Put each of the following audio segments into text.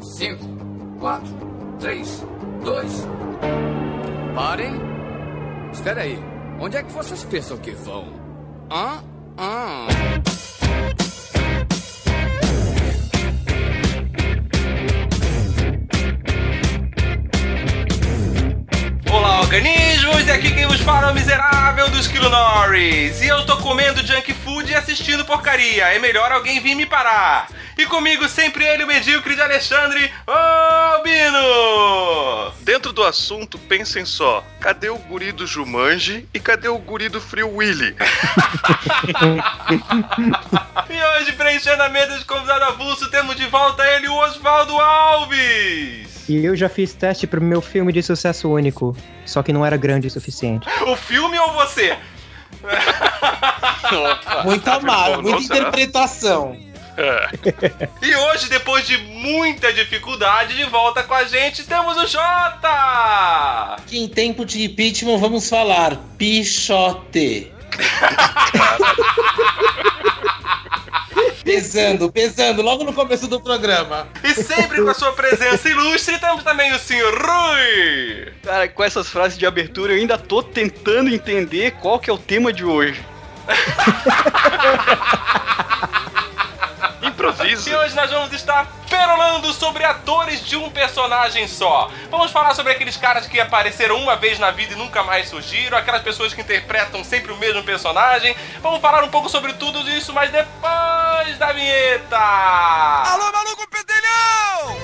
5, 4, 3, 2. Parem! Espera aí. Onde é que vocês pensam que vão? Hã? Hã? Olá, organismos! E aqui quem vos fala é o miserável do Esquilo Norris. E eu tô comendo junk food e assistindo porcaria. É melhor alguém vir me parar. E comigo sempre ele, o medíocre de Alexandre Albino! Dentro do assunto, pensem só: cadê o guri do Jumanji e cadê o guri do Free Willy? E hoje, preenchendo a mesa de convidado avulso, temos de volta ele, o Oswaldo Alves! E eu já fiz teste pro meu filme de sucesso único, só que não era grande o suficiente. O filme ou você? Muito amado, muita interpretação. E hoje, depois de muita dificuldade, de volta com a gente, temos o Jota! Que em tempo de impeachment vamos falar Pichote. pesando, pesando, logo no começo do programa. E sempre com a sua presença ilustre, temos também o senhor Rui! Cara, com essas frases de abertura, eu ainda tô tentando entender qual que é o tema de hoje. Improvisa. E hoje nós vamos estar perolando sobre atores de um personagem só. Vamos falar sobre aqueles caras que apareceram uma vez na vida e nunca mais surgiram, aquelas pessoas que interpretam sempre o mesmo personagem. Vamos falar um pouco sobre tudo isso, mas depois da vinheta! Alô, maluco pedelhão!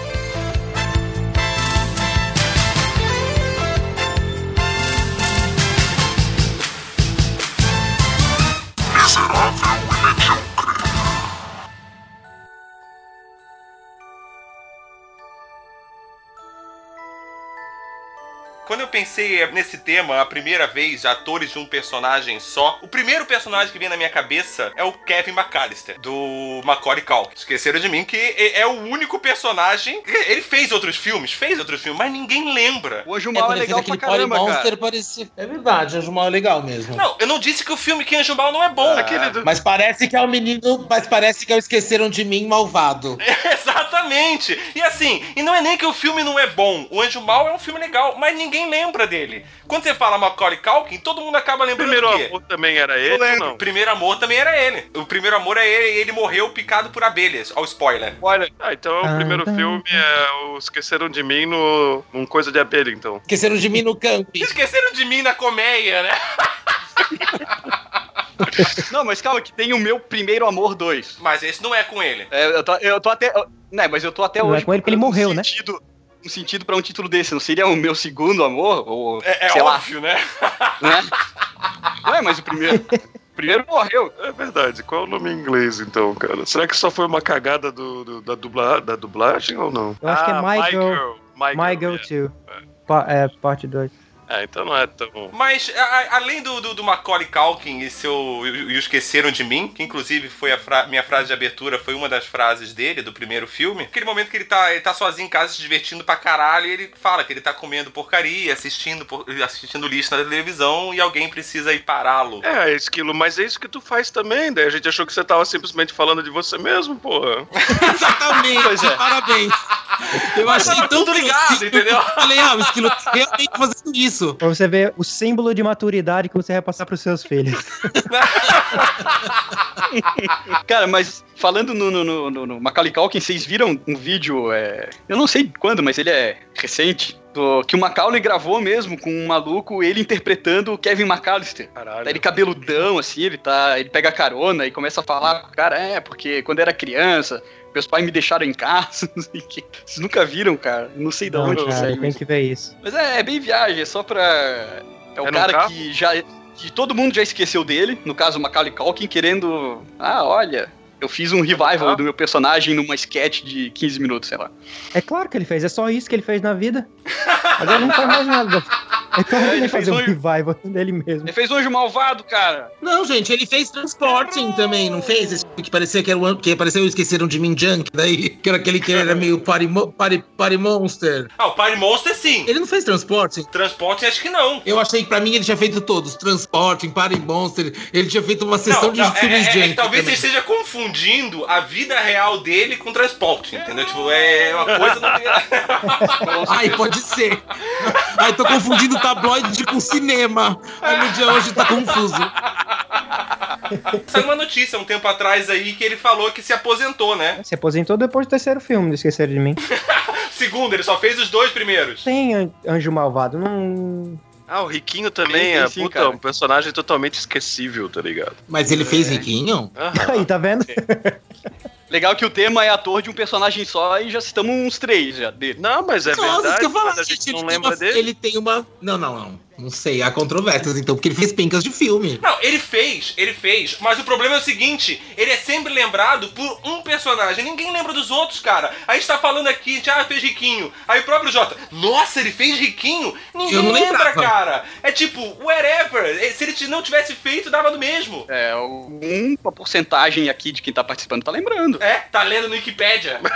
Quando eu pensei nesse tema, a primeira vez, atores de um personagem só, o primeiro personagem que vem na minha cabeça é o Kevin McAllister, do Macaulay Culkin. Esqueceram de mim que é é o único personagem... Ele fez outros filmes, fez outros filmes, mas ninguém lembra. O Anjo É, Mal é, legal pra caramba, Monster, cara. parecia... É verdade, Anjo Mal é legal mesmo. Não, eu não disse que o filme Que Anjo Mal não é bom. Aquele do... Mas parece que é o menino. Mas parece que é o Esqueceram de Mim malvado. Exatamente! E assim, e não é nem que o filme não é bom. O Anjo Mal é um filme legal, mas ninguém lembra dele. Quando você fala Macaulay Culkin, todo mundo acaba lembrando Primeiro do quê? amor também era ele não? O primeiro amor também era ele. O primeiro amor é ele e ele morreu picado por abelhas. Ó, o spoiler. Olha, Ah, então o Ah, primeiro tá. filme é o Esqueceram de Mim no num Coisa de Abelha, então. Esqueceram de Mim no camp. Esqueceram de mim na colmeia, né? não, mas calma, que tem o meu primeiro amor 2. Mas esse não é com ele. É, eu, tô, eu tô até. eu- Né, mas eu tô até Não é hoje. com ele porque ele morreu, um né? Sentido, um sentido pra um título desse. Não seria o meu segundo amor? Ou, É, é sei lá, óbvio, né? né? Não é, mas o primeiro. O primeiro morreu. É verdade. Qual é o nome em inglês, então, cara? Será que só foi uma cagada do, do- da, dubla, da dublagem ou não? Eu acho que é Ah, My Girl, My My Girl, Girl é. 2. Pa- é, parte 2. Ah, então não é tão... Mas, a- além do, do, do Macaulay Culkin e seu e, e o Esqueceram de Mim, que inclusive foi a fra- minha frase de abertura, foi uma das frases dele, do primeiro filme. Aquele momento que ele tá, ele tá sozinho em casa se divertindo pra caralho e ele fala que ele tá comendo porcaria, assistindo, por- assistindo lixo na televisão e alguém precisa ir pará-lo. É, esquilo, mas é isso que tu faz também, daí a gente achou que você tava simplesmente falando de você mesmo, porra. Exatamente, Pois é. parabéns. Eu Mas achei tão tudo ligado, entendeu? Eu falei, ah, o esquilo tá realmente fazendo isso. Pra você ver o símbolo de maturidade que você vai passar pros seus filhos. Cara, mas falando no, no, no, no, no Macaulay Culkin, vocês viram um vídeo, é, eu não sei quando, mas ele é recente, do, que o Macaulay gravou mesmo com um maluco, ele interpretando o Kevin McAllister. Caralho. Tá ele cabeludão, assim, ele tá. Ele pega carona e começa a falar com o cara, é, porque quando era criança, meus pais me deixaram em casa, não sei o quê. Vocês nunca viram, cara? Não sei de Não, onde que cara, saiu tem que ver isso. Mas é, é bem viagem, é só pra. É o É cara que já. que todo mundo já esqueceu dele, no caso o Macaulay Culkin, querendo. Ah, olha. Eu fiz um revival Ah. do meu personagem numa sketch de 15 minutos, sei lá. É claro que ele fez, é só isso que ele fez na vida. Agora não faz mais nada. É, ele ele vai fez um um- revival dele mesmo. Ele fez o Anjo Malvado, cara. Não, gente, ele fez Transporting também, não fez? Esse que parecia que era o que pareceu esqueceram de mim Junk, daí que era aquele que era meio party, party, party monster. Ah, o Party Monster sim. Ele não fez Transporting? Transporte acho que não. Eu achei que pra mim ele tinha feito todos, Transporting, Party Monster, ele tinha feito uma sessão Não, de não, é, filmes é- é Junk. que talvez também. você esteja confundindo a vida real dele com transporte, entendeu? Tipo, é uma coisa não. Ai, pode ser. Ai, tô confundindo tabloide com cinema. Ai, meu dia hoje tá confuso. Saiu uma notícia um tempo atrás aí que ele falou que se aposentou, né? Se aposentou depois do terceiro filme, não esqueceram de mim. Segundo, ele só fez os dois primeiros. Tem An- Anjo Malvado, não. Ah, o Riquinho também é puta, cara. um personagem totalmente esquecível, tá ligado? Mas ele fez Riquinho? Aham. Aí, tá vendo? Legal que o tema é ator de um personagem só e já citamos uns três já dele. Não, mas é Nossa, verdade, que eu falo, mas a gente, gente não lembra uma- dele. Ele tem uma. Não, não, não. Não sei, há controvérsias, então, porque ele fez pencas de filme. Não, ele fez, ele fez, mas o problema é o seguinte, ele é sempre lembrado por um personagem, ninguém lembra dos outros, cara. A gente tá falando aqui, já fez Riquinho. Aí o próprio Jota, nossa, ele fez Riquinho? Ninguém Eu não lembra, lembrava. cara. É tipo, whatever, se ele não tivesse feito, dava do mesmo. É, uma porcentagem aqui de quem tá participando tá lembrando. É, tá lendo no Wikipédia.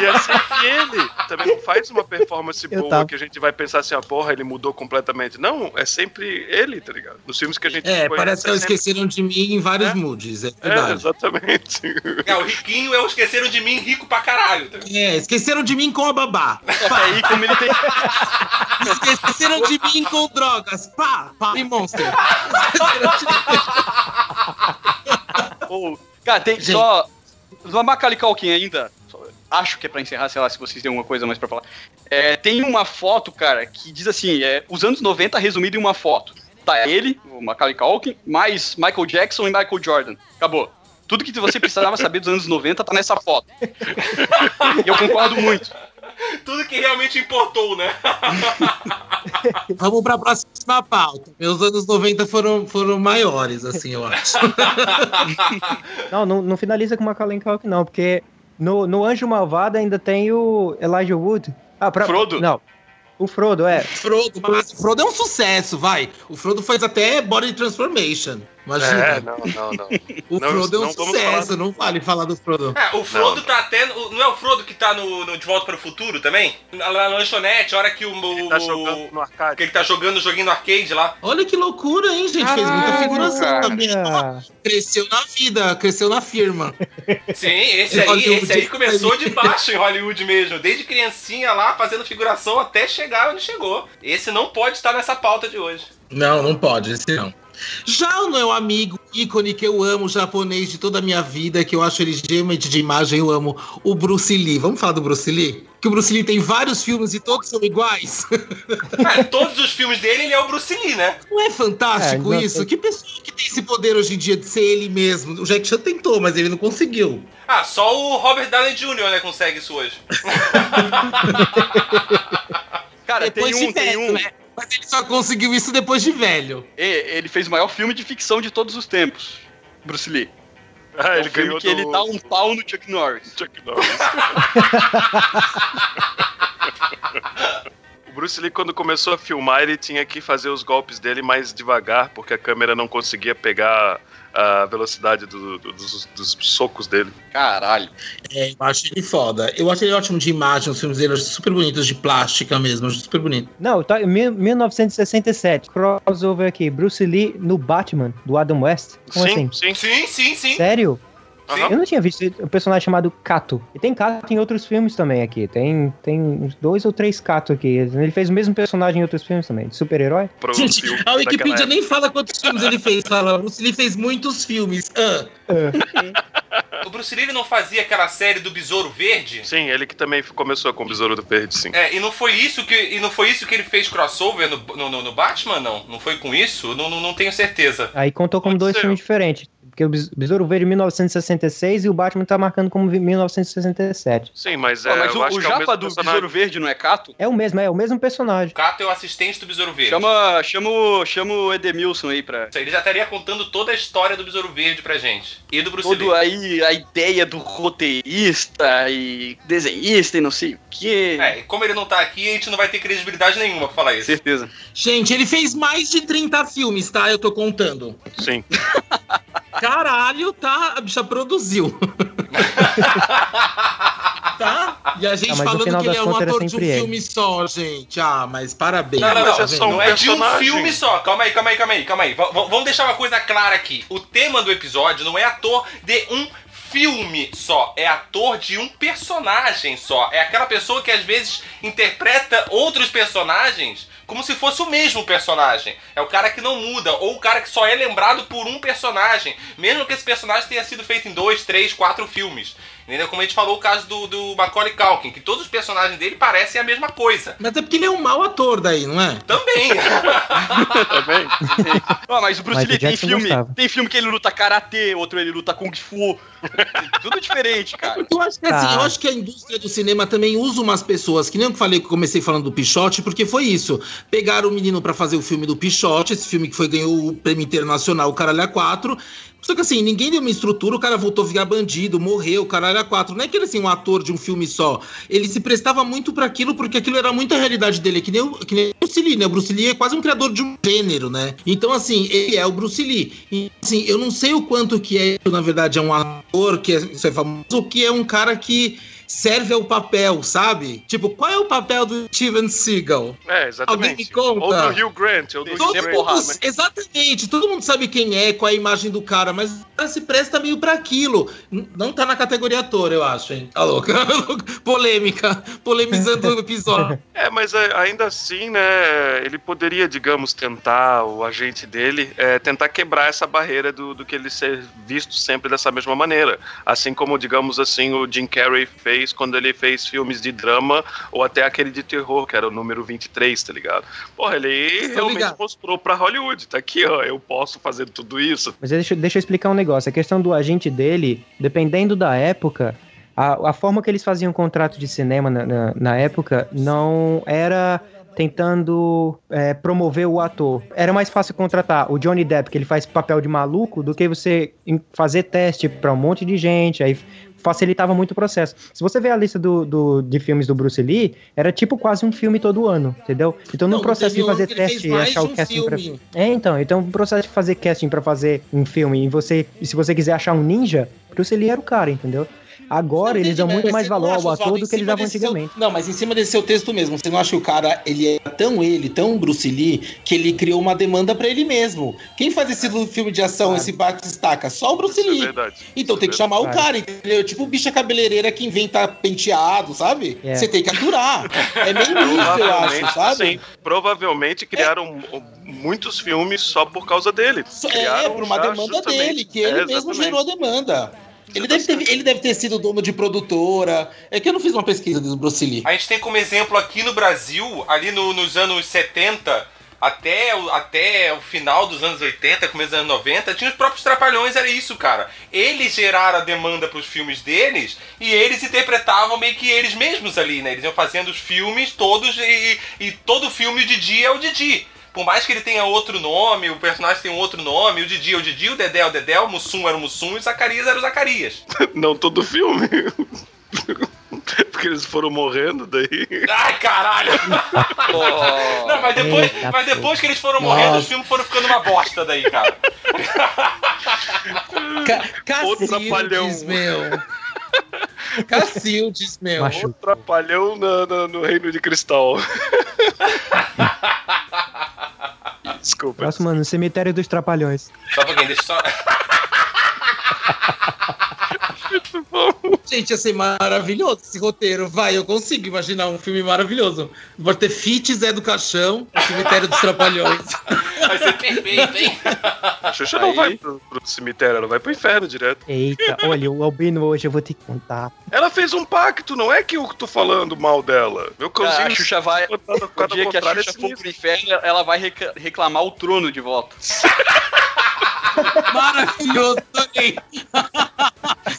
E é sempre ele. Também não faz uma performance Eu boa tava. que a gente vai pensar assim, ah, porra, ele mudou completamente. Não, é sempre ele, tá ligado? Nos filmes que a gente É, parece que é esqueceram de mim em vários É. moods, é É, verdade. exatamente. É, o Riquinho é o esqueceram de mim rico pra caralho. tá? É, esqueceram de mim com a babá. Que aí, como ele tem. Esqueceram de mim com drogas. Pá, pá e monster. Esqueceram de- Pô, cara, tem Gente. só. Macaulay Culkin ainda. só- Acho que é pra encerrar, sei lá, se vocês têm alguma coisa mais pra falar. É, tem uma foto, cara, que diz assim: é, os anos 90 resumido em uma foto. Tá ele, o Macaulay Culkin, mais Michael Jackson e Michael Jordan. Acabou. Tudo que você precisava saber dos anos 90 tá nessa foto. e eu concordo muito. Tudo que realmente importou, né? Vamos pra próxima pauta. Meus anos 90 foram, foram maiores, assim, eu acho. Não, não, não finaliza com Macaulay Culkin, não, porque no, no Anjo Malvado ainda tem o Elijah Wood. Ah, pra, Frodo? Não. O Frodo, é. Frodo, mas o Frodo é um sucesso, vai. O Frodo faz até Body Transformation. Imagina. É, não, não, não. o não, Frodo é um não vamos falar sucesso, não vale falar do Frodo. É, o Frodo Não. tá até. no- Não é o Frodo que tá no, no De Volta para o Futuro também? Lá na lanchonete, a hora que o. Ele tá jogando no que arcade. ele tá jogando o joguinho no arcade lá. Olha que loucura, hein, gente? Fez muita Caralho, figuração cara. também. Cresceu na vida, cresceu na firma. Sim, esse aí, esse aí começou de baixo em Hollywood mesmo. Desde criancinha lá, fazendo figuração até chegar onde chegou. Esse não pode estar nessa pauta de hoje. Não, não pode, esse não. Já o meu amigo, ícone que eu amo, japonês de toda a minha vida, que eu acho ele genuinamente de imagem, eu amo, o Bruce Lee. Vamos falar do Bruce Lee? Que o Bruce Lee tem vários filmes e todos são iguais. Ah, todos os filmes dele, ele é o Bruce Lee, né? Não é fantástico É, isso? tem- Que pessoa que tem esse poder hoje em dia de ser ele mesmo? O Jack Chan tentou, mas ele não conseguiu. Ah, só o Robert Downey Jr. né, consegue isso hoje. Cara, depois tem um, tem um. né? Mas ele só conseguiu isso depois de velho. E- Ele fez o maior filme de ficção de todos os tempos. Bruce Lee. Ah, É ele um filme ganhou que ele do dá um pau no Chuck Norris. Chuck Norris. O Bruce Lee, quando começou a filmar, ele tinha que fazer os golpes dele mais devagar, porque a câmera não conseguia pegar a velocidade do- do- dos, dos socos dele. Caralho. É, eu acho ele foda. Eu acho ele ótimo de imagem, os filmes dele eu acho super bonitos, de plástica mesmo, eu acho super bonito. não, tá em mil- 1967. Crossover aqui. Bruce Lee no Batman, do Adam West. Como sim, assim? sim. Sim, sim, sim. Sério? Aham. Eu não tinha visto um personagem chamado Kato. E tem Kato em outros filmes também aqui. Tem, tem uns dois ou três Kato aqui. Ele fez o mesmo personagem em outros filmes também. de Super-herói. Pro Gente, a Wikipedia nem fala quantos filmes ele fez. Fala, Bruce Lee fez muitos filmes. Ah, O Bruce Lee não fazia aquela série do Besouro Verde? Sim, ele que também começou com o Besouro do Verde, sim. É, e não foi isso que, e não foi isso que ele fez crossover no, no, no- no Batman, não? Não foi com isso? Não, não, não tenho certeza. Aí contou como Pode dois ser. filmes diferentes. Porque o Bes- Besouro Verde é 1966 e o Batman tá marcando como vi- 1967. Sim, mas, é, Pô, mas eu o, acho o que é o japa mesmo do personagem. Besouro Verde não é Cato? É o mesmo, é o mesmo personagem. Cato é o assistente do Besouro Verde. Chama, chama, o, chama o Edemilson aí pra. Ele já estaria contando toda a história do Besouro Verde pra gente. E do Bruce Todo Lee. aí a ideia do roteirista e desenhista e não sei o quê. É, e como ele não tá aqui, a gente não vai ter credibilidade nenhuma pra falar isso. Certeza. Gente, ele fez mais de 30 filmes, tá? Eu tô contando. Sim. Caralho, tá? A bicha produziu. tá? E a gente Ah, falando que ele é um ator de um ele. filme só, gente. Ah, mas parabéns. Não, não, não. é só um não é de um filme só. Calma aí, calma aí, calma aí, calma aí. V- vamos deixar uma coisa clara aqui. O tema do episódio não é ator de um filme só. É ator de um personagem só. É aquela pessoa que às vezes interpreta outros personagens como se fosse o mesmo personagem. É o cara que não muda, ou o cara que só é lembrado por um personagem, mesmo que esse personagem tenha sido feito em dois, três, quatro filmes. Entendeu? Como a gente falou o caso do, do Macaulay Culkin, que todos os personagens dele parecem a mesma coisa. Mas é porque ele é um mau ator daí, não é? Também. Também. Ah, mas o Bruce Michael Lee tem filme. gostava. Tem filme que ele luta karatê, outro ele luta kung fu. Tudo diferente, cara. Eu acho que assim, eu acho que a indústria do cinema também usa umas pessoas, que nem eu falei que eu comecei falando do Pichote, porque foi isso. Pegaram o menino pra fazer o filme do Pichote, esse filme que foi ganhou o prêmio internacional, o Caralho a 4. Só que assim, ninguém deu uma estrutura, o cara voltou a virar bandido, morreu, caralho a quatro. Não é que ele assim, um ator de um filme só. Ele se prestava muito pra aquilo, porque aquilo era muito a realidade dele. Que nem, o, que nem o Bruce Lee, né? O Bruce Lee é quase um criador de um gênero, né? Então, assim, ele é o Bruce Lee. E, assim, eu não sei o quanto que é, na verdade, é um ator que é, isso é famoso, ou que é um cara que serve ao papel, sabe? Tipo, qual é o papel do Steven Seagal? É, Alguém me exatamente. conta. Ou do Hugh Grant, ou do Todo Hugh Grant. mundo, exatamente, todo mundo sabe quem é, qual é a imagem do cara, mas o cara se presta meio pra aquilo. Não tá na categoria ator, eu acho, hein? Tá louca? Polêmica, polemizando o episódio. É, mas é, ainda assim, né, ele poderia, digamos, tentar, o agente dele, é, tentar quebrar essa barreira do, do que ele ser visto sempre dessa mesma maneira. Assim como, digamos assim, o Jim Carrey fez quando ele fez filmes de drama, ou até aquele de terror, que era o número 23, tá ligado? Porra, ele realmente ligado. mostrou pra Hollywood, tá aqui, ó, eu posso fazer tudo isso. Mas deixa, deixa eu explicar um negócio. A questão do agente dele, dependendo da época, a, a forma que eles faziam o contrato de cinema na, na, na época não era tentando é, promover o ator. Era mais fácil contratar o Johnny Depp, que ele faz papel de maluco, do que você em- fazer teste pra um monte de gente. Aí facilitava muito o processo. Se você ver a lista do, do- de filmes do Bruce Lee, era tipo quase um filme todo ano, entendeu? Então no Não, processo de fazer teste e achar o um casting pra... filme. É, então, então o processo de fazer casting pra fazer um filme e você, e se você quiser achar um ninja, Bruce Lee era o cara, entendeu? Agora eles dão muito mais valor ao ator do que eles davam antigamente. não, mas em cima desse seu texto mesmo, você não acha que o cara, ele é tão ele, tão Bruce Lee, que ele criou uma demanda pra ele mesmo. Quem faz esse filme de ação, esse bate-estaca? Só o Bruce Isso é Lee. verdade. Então tem que chamar o cara, entendeu? Tipo bicha cabeleireira que inventa penteado, sabe? É. Você tem que aturar. É meio isso, eu acho, sabe? sim, provavelmente criaram muitos filmes só por causa dele. É, Criaram por uma demanda justamente- dele, que ele É, mesmo gerou a demanda. Ele deve, ter, ele deve ter sido dono de produtora. É que eu não fiz uma pesquisa do Bruce Lee. A gente tem como exemplo aqui no Brasil, ali no- nos anos 70, até o, até o final dos anos 80, começo dos anos 90, tinha os próprios Trapalhões, era isso, cara. Eles geraram a demanda pros filmes deles e eles interpretavam meio que eles mesmos ali, né? Eles iam fazendo os filmes todos e, e todo filme o Didi é o Didi. Por mais que ele tenha outro nome, o personagem tem um outro nome, o Didi é o Didi, o Dedé é o Dedé, o Mussum era o Mussum e o Zacarias era o Zacarias. Não todo filme. Porque eles foram morrendo daí. Ai, caralho! Oh, Não, mas depois, Eita, mas depois que eles foram Nossa. morrendo, os filmes foram ficando uma bosta daí, cara. Ca Outro trapalhão. Cacildes, meu. Cacildes, meu. Macho. O trapalhão na- na- no Reino de Cristal. Desculpa. Próximo, no Cemitério dos Trapalhões. Só um pouquinho, deixa eu só. Gente, ia ser maravilhoso esse roteiro. Vai, eu consigo imaginar um filme maravilhoso. Vai ter Fit Zé do Caixão, Cemitério dos Trapalhões. Vai ser perfeito, hein? A Xuxa não Aí- vai pro, pro cemitério, ela vai pro inferno direto. Eita, olha, o Albino hoje eu vou ter que contar. Ela fez um pacto, não é que eu tô falando mal dela. Meu a cãozinho Xuxa vai. O dia que a contrário é Xuxa for pro inferno, ela vai reclamar o trono de volta. Maravilhoso, adorei.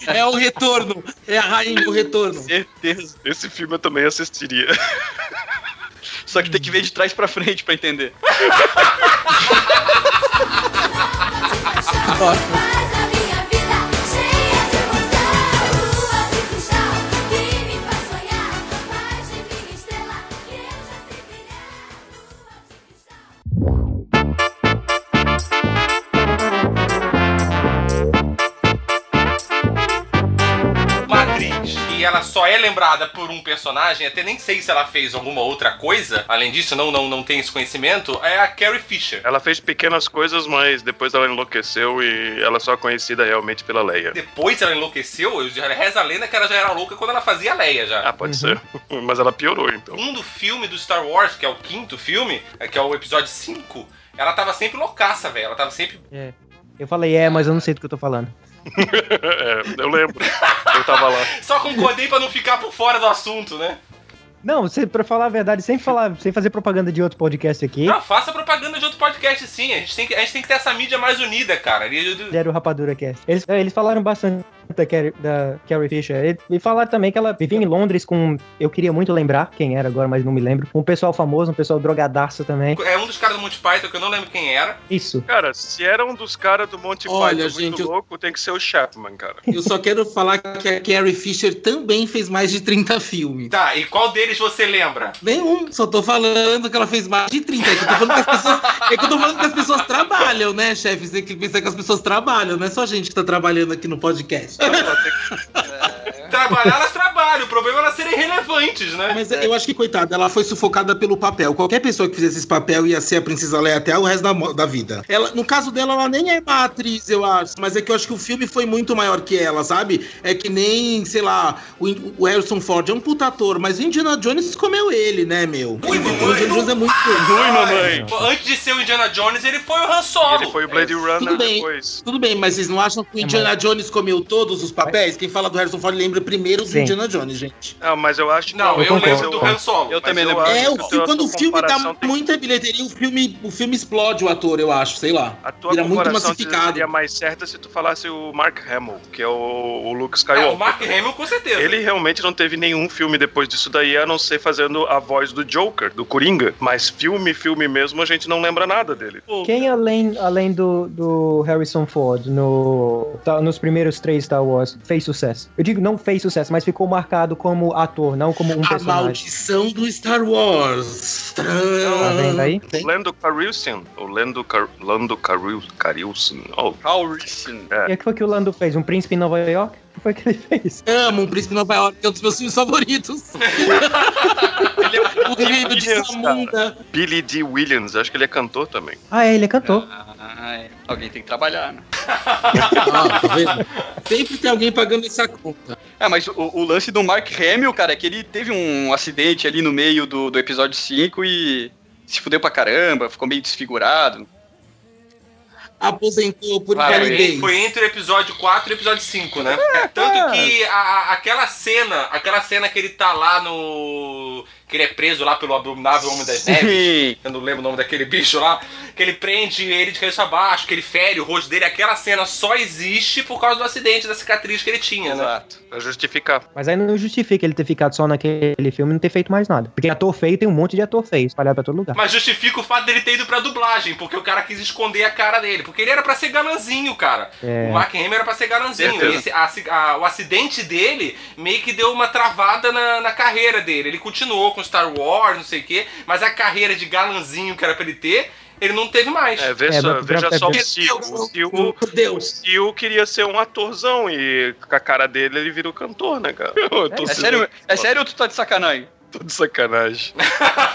É o retorno. É a rainha do retorno. Certeza. Esse filme eu também assistiria. Só que tem que ver de trás pra frente pra entender. Só é lembrada por um personagem, até nem sei se ela fez alguma outra coisa, além disso, não, não, não tenho esse conhecimento, é a Carrie Fisher. Ela fez pequenas coisas, mas depois ela enlouqueceu e ela só é conhecida realmente pela Leia. Depois ela enlouqueceu, eu já reza a lenda que ela já era louca quando ela fazia a Leia já. Ah, pode ser. Mas ela piorou, então. Um do filme do Star Wars, que é o quinto filme, é, que é o episódio 5, ela tava sempre loucaça, velho. Ela tava sempre. Eu falei, é, mas eu não sei do que eu tô falando. É, eu lembro. Eu tava lá. Só concordei pra não ficar por fora do assunto, né? Não, você, pra falar a verdade, sem falar, sem fazer propaganda de outro podcast aqui, Não, faça propaganda de outro podcast sim. A gente tem que, a gente tem que ter essa mídia mais unida, cara. E- era o Rapadura Cast. Eles, é, eles falaram bastante da Carrie, da Carrie Fisher. E, falaram também que ela vivia em Londres com. Eu queria muito lembrar quem era agora, mas não me lembro. Um pessoal famoso, um pessoal drogadaço também. É um dos caras do Monty Python que eu não lembro quem era. Isso. Cara, se era um dos caras do Monty Olha, Python muito gente, eu- louco, tem que ser o Chapman, cara. Eu só quero falar que a Carrie Fisher também fez mais de 30 filmes. Tá, e qual deles você lembra? Nenhum, só tô falando que ela fez mais de 30. É que eu tô falando que as pessoas, é que, eu tô falando que as pessoas trabalham, né, chefe? Você tem que pensar que as pessoas trabalham, não é só a gente que tá trabalhando aqui no podcast. Trabalhar, elas trabalham. O problema é elas serem relevantes, né? Mas eu acho que, coitada, ela foi sufocada pelo papel. Qualquer pessoa que fizesse esse papel ia ser a Princesa Leia até o resto da, da vida. Ela, no caso dela, ela nem é uma atriz, eu acho. Mas é que eu acho que o filme foi muito maior que ela, sabe? É que nem, sei lá, o, o Harrison Ford é um puta ator, mas o Indiana Jones comeu ele, né, meu? o Indiana Jones é muito Ui, mamãe. Antes de ser o Indiana Jones, ele foi o Han Solo. Ele foi o Blade Runner Tudo bem. depois. Tudo bem, mas vocês não acham que o Indiana Jones comeu todos os papéis? Quem fala do Harrison Ford lembra primeiro do. Indiana Jones, gente. Não, mas eu acho que Não, eu, Eu lembro do Han Solo. Eu também lembro. É, o que fi- a quando o filme dá tem- muita bilheteria, o filme, o filme explode o ator, eu acho, sei lá. A tua Vira muito massificado. seria mais certa se tu falasse o Mark Hamill, que é o, o Luke É, Skywalker. o Mark Hamill, com certeza. Ele realmente não teve nenhum filme depois disso daí, a não ser fazendo a voz do Joker, do Coringa. Mas filme, filme mesmo, a gente não lembra nada dele. Quem além, além do, do Harrison Ford no, tá, nos primeiros três Star Wars fez sucesso? Eu digo não fez sucesso, mas ficou marcado como ator, não como um A personagem. maldição do Star Wars. Tá vendo aí? Lando Calrissian, o Lando, Car Lando Caril Carilson, oh, Calrissian. E o que foi que o Lando fez? Um príncipe em Nova York? O que foi que ele fez? Amo um Príncipe de Nova York, que é um dos meus filmes favoritos. Ele é o Reino de Williams, Samunda. Billy D. Williams, acho que ele é cantor também. Ah, é, ele é cantor. Ah, é. Alguém tem que trabalhar, né? Ah, tá vendo? Sempre tem alguém pagando essa conta. É, mas o, o lance do Mark Hamill, cara, é que ele teve um acidente ali no meio do, do episódio 5 e se fudeu pra caramba, ficou meio desfigurado. Aposentou por Ah, invalidez. foi, entre o episódio 4 e o episódio 5, né? Tanto que a- aquela cena, aquela cena que ele tá lá no. Que ele é preso lá pelo abominável Homem das Neves. Sim. Eu não lembro o nome daquele bicho lá. Que ele prende ele de cabeça abaixo, que ele fere o rosto dele. Aquela cena só existe por causa do acidente, da cicatriz que ele tinha, né? Exato. Pra justificar. Mas aí não justifica ele ter ficado só naquele filme e não ter feito mais nada. Porque ator feio tem um monte de ator feio espalhado pra todo lugar. Mas justifica o fato dele ter ido pra dublagem, porque o cara quis esconder a cara dele. Porque ele era pra ser galanzinho, cara. É. O Mark Hamill era pra ser galanzinho. E esse- a- a- o acidente dele meio que deu uma travada na, na carreira dele. Ele continuou com Star Wars, não sei o quê, mas a carreira de galanzinho que era pra ele ter, ele não teve mais. É, vê É, só- veja é, só o é- Sil. O o Deus. Queria ser um atorzão e com a cara dele ele virou cantor, né, cara? Eu tô É sendo- sério, é sério ou tu tá de sacanagem? Tô de sacanagem.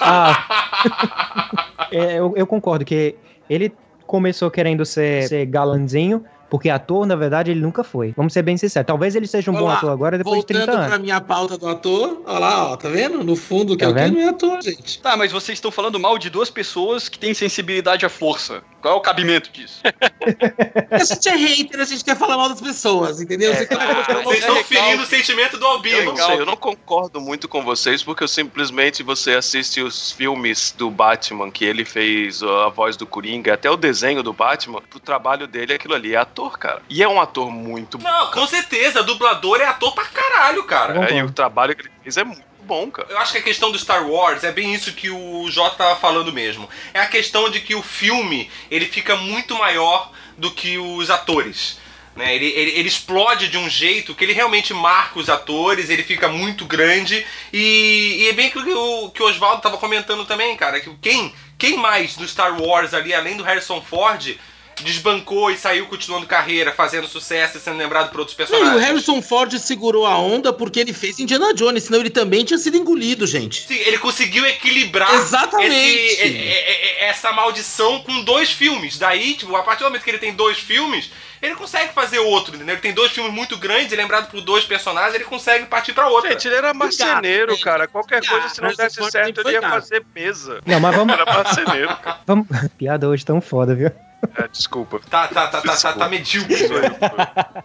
Ah, é, eu, eu concordo que ele começou querendo ser, ser galanzinho, Porque ator, na verdade, ele nunca foi. Vamos ser bem sinceros. Talvez ele seja um bom Olha lá, ator agora, depois de 30 Voltando anos. pra minha pauta do ator, olha lá, ó, tá vendo? No fundo, que Tá é o que vendo? não é ator, gente. Tá, mas vocês estão falando mal de duas pessoas que têm sensibilidade à força. Qual é o cabimento disso? A gente é hater, a gente quer falar mal das pessoas, entendeu? Falar mal Vocês estão recalque. ferindo o sentimento do Eu Albino. não sei, eu não concordo muito com vocês, porque eu simplesmente você assiste os filmes do Batman, que ele fez a voz do Coringa, até o desenho do Batman, o trabalho dele, aquilo ali é ator, cara. E é um ator muito bom. Não, com certeza, dublador é ator pra caralho, cara. É, e o trabalho que ele fez é muito bom, cara. Eu acho que a questão do Star Wars é bem isso que o Jota tava falando mesmo. É a questão de que o filme ele fica muito maior do que os atores. Né? Ele, ele, ele explode de um jeito que ele realmente marca os atores, ele fica muito grande. E, e é bem aquilo que o, que o Oswaldo tava comentando também, cara. Que quem, quem mais do Star Wars ali, além do Harrison Ford, desbancou e saiu continuando carreira, fazendo sucesso e sendo lembrado por outros Não, e personagens? o Harrison Ford segurou a onda porque ele fez Indiana Jones, senão ele também tinha sido engolido, gente. Sim, ele conseguiu equilibrar Exatamente. esse- e- e- e- essa maldição com dois filmes. Daí, tipo, a partir do momento que ele tem dois filmes, ele consegue fazer outro, entendeu? Ele tem dois filmes muito grandes, é lembrado por dois personagens, ele consegue partir pra outra. Gente, ele era marceneiro, Obrigado, cara. Qualquer Obrigado. coisa, se não desse certo, ele ia fazer mesa. Não, mas vamos. Era marceneiro, cara. vamos... Piada hoje tão foda, viu? É, desculpa. Tá, tá, tá, tá, tá, tá medíocre. isso aí.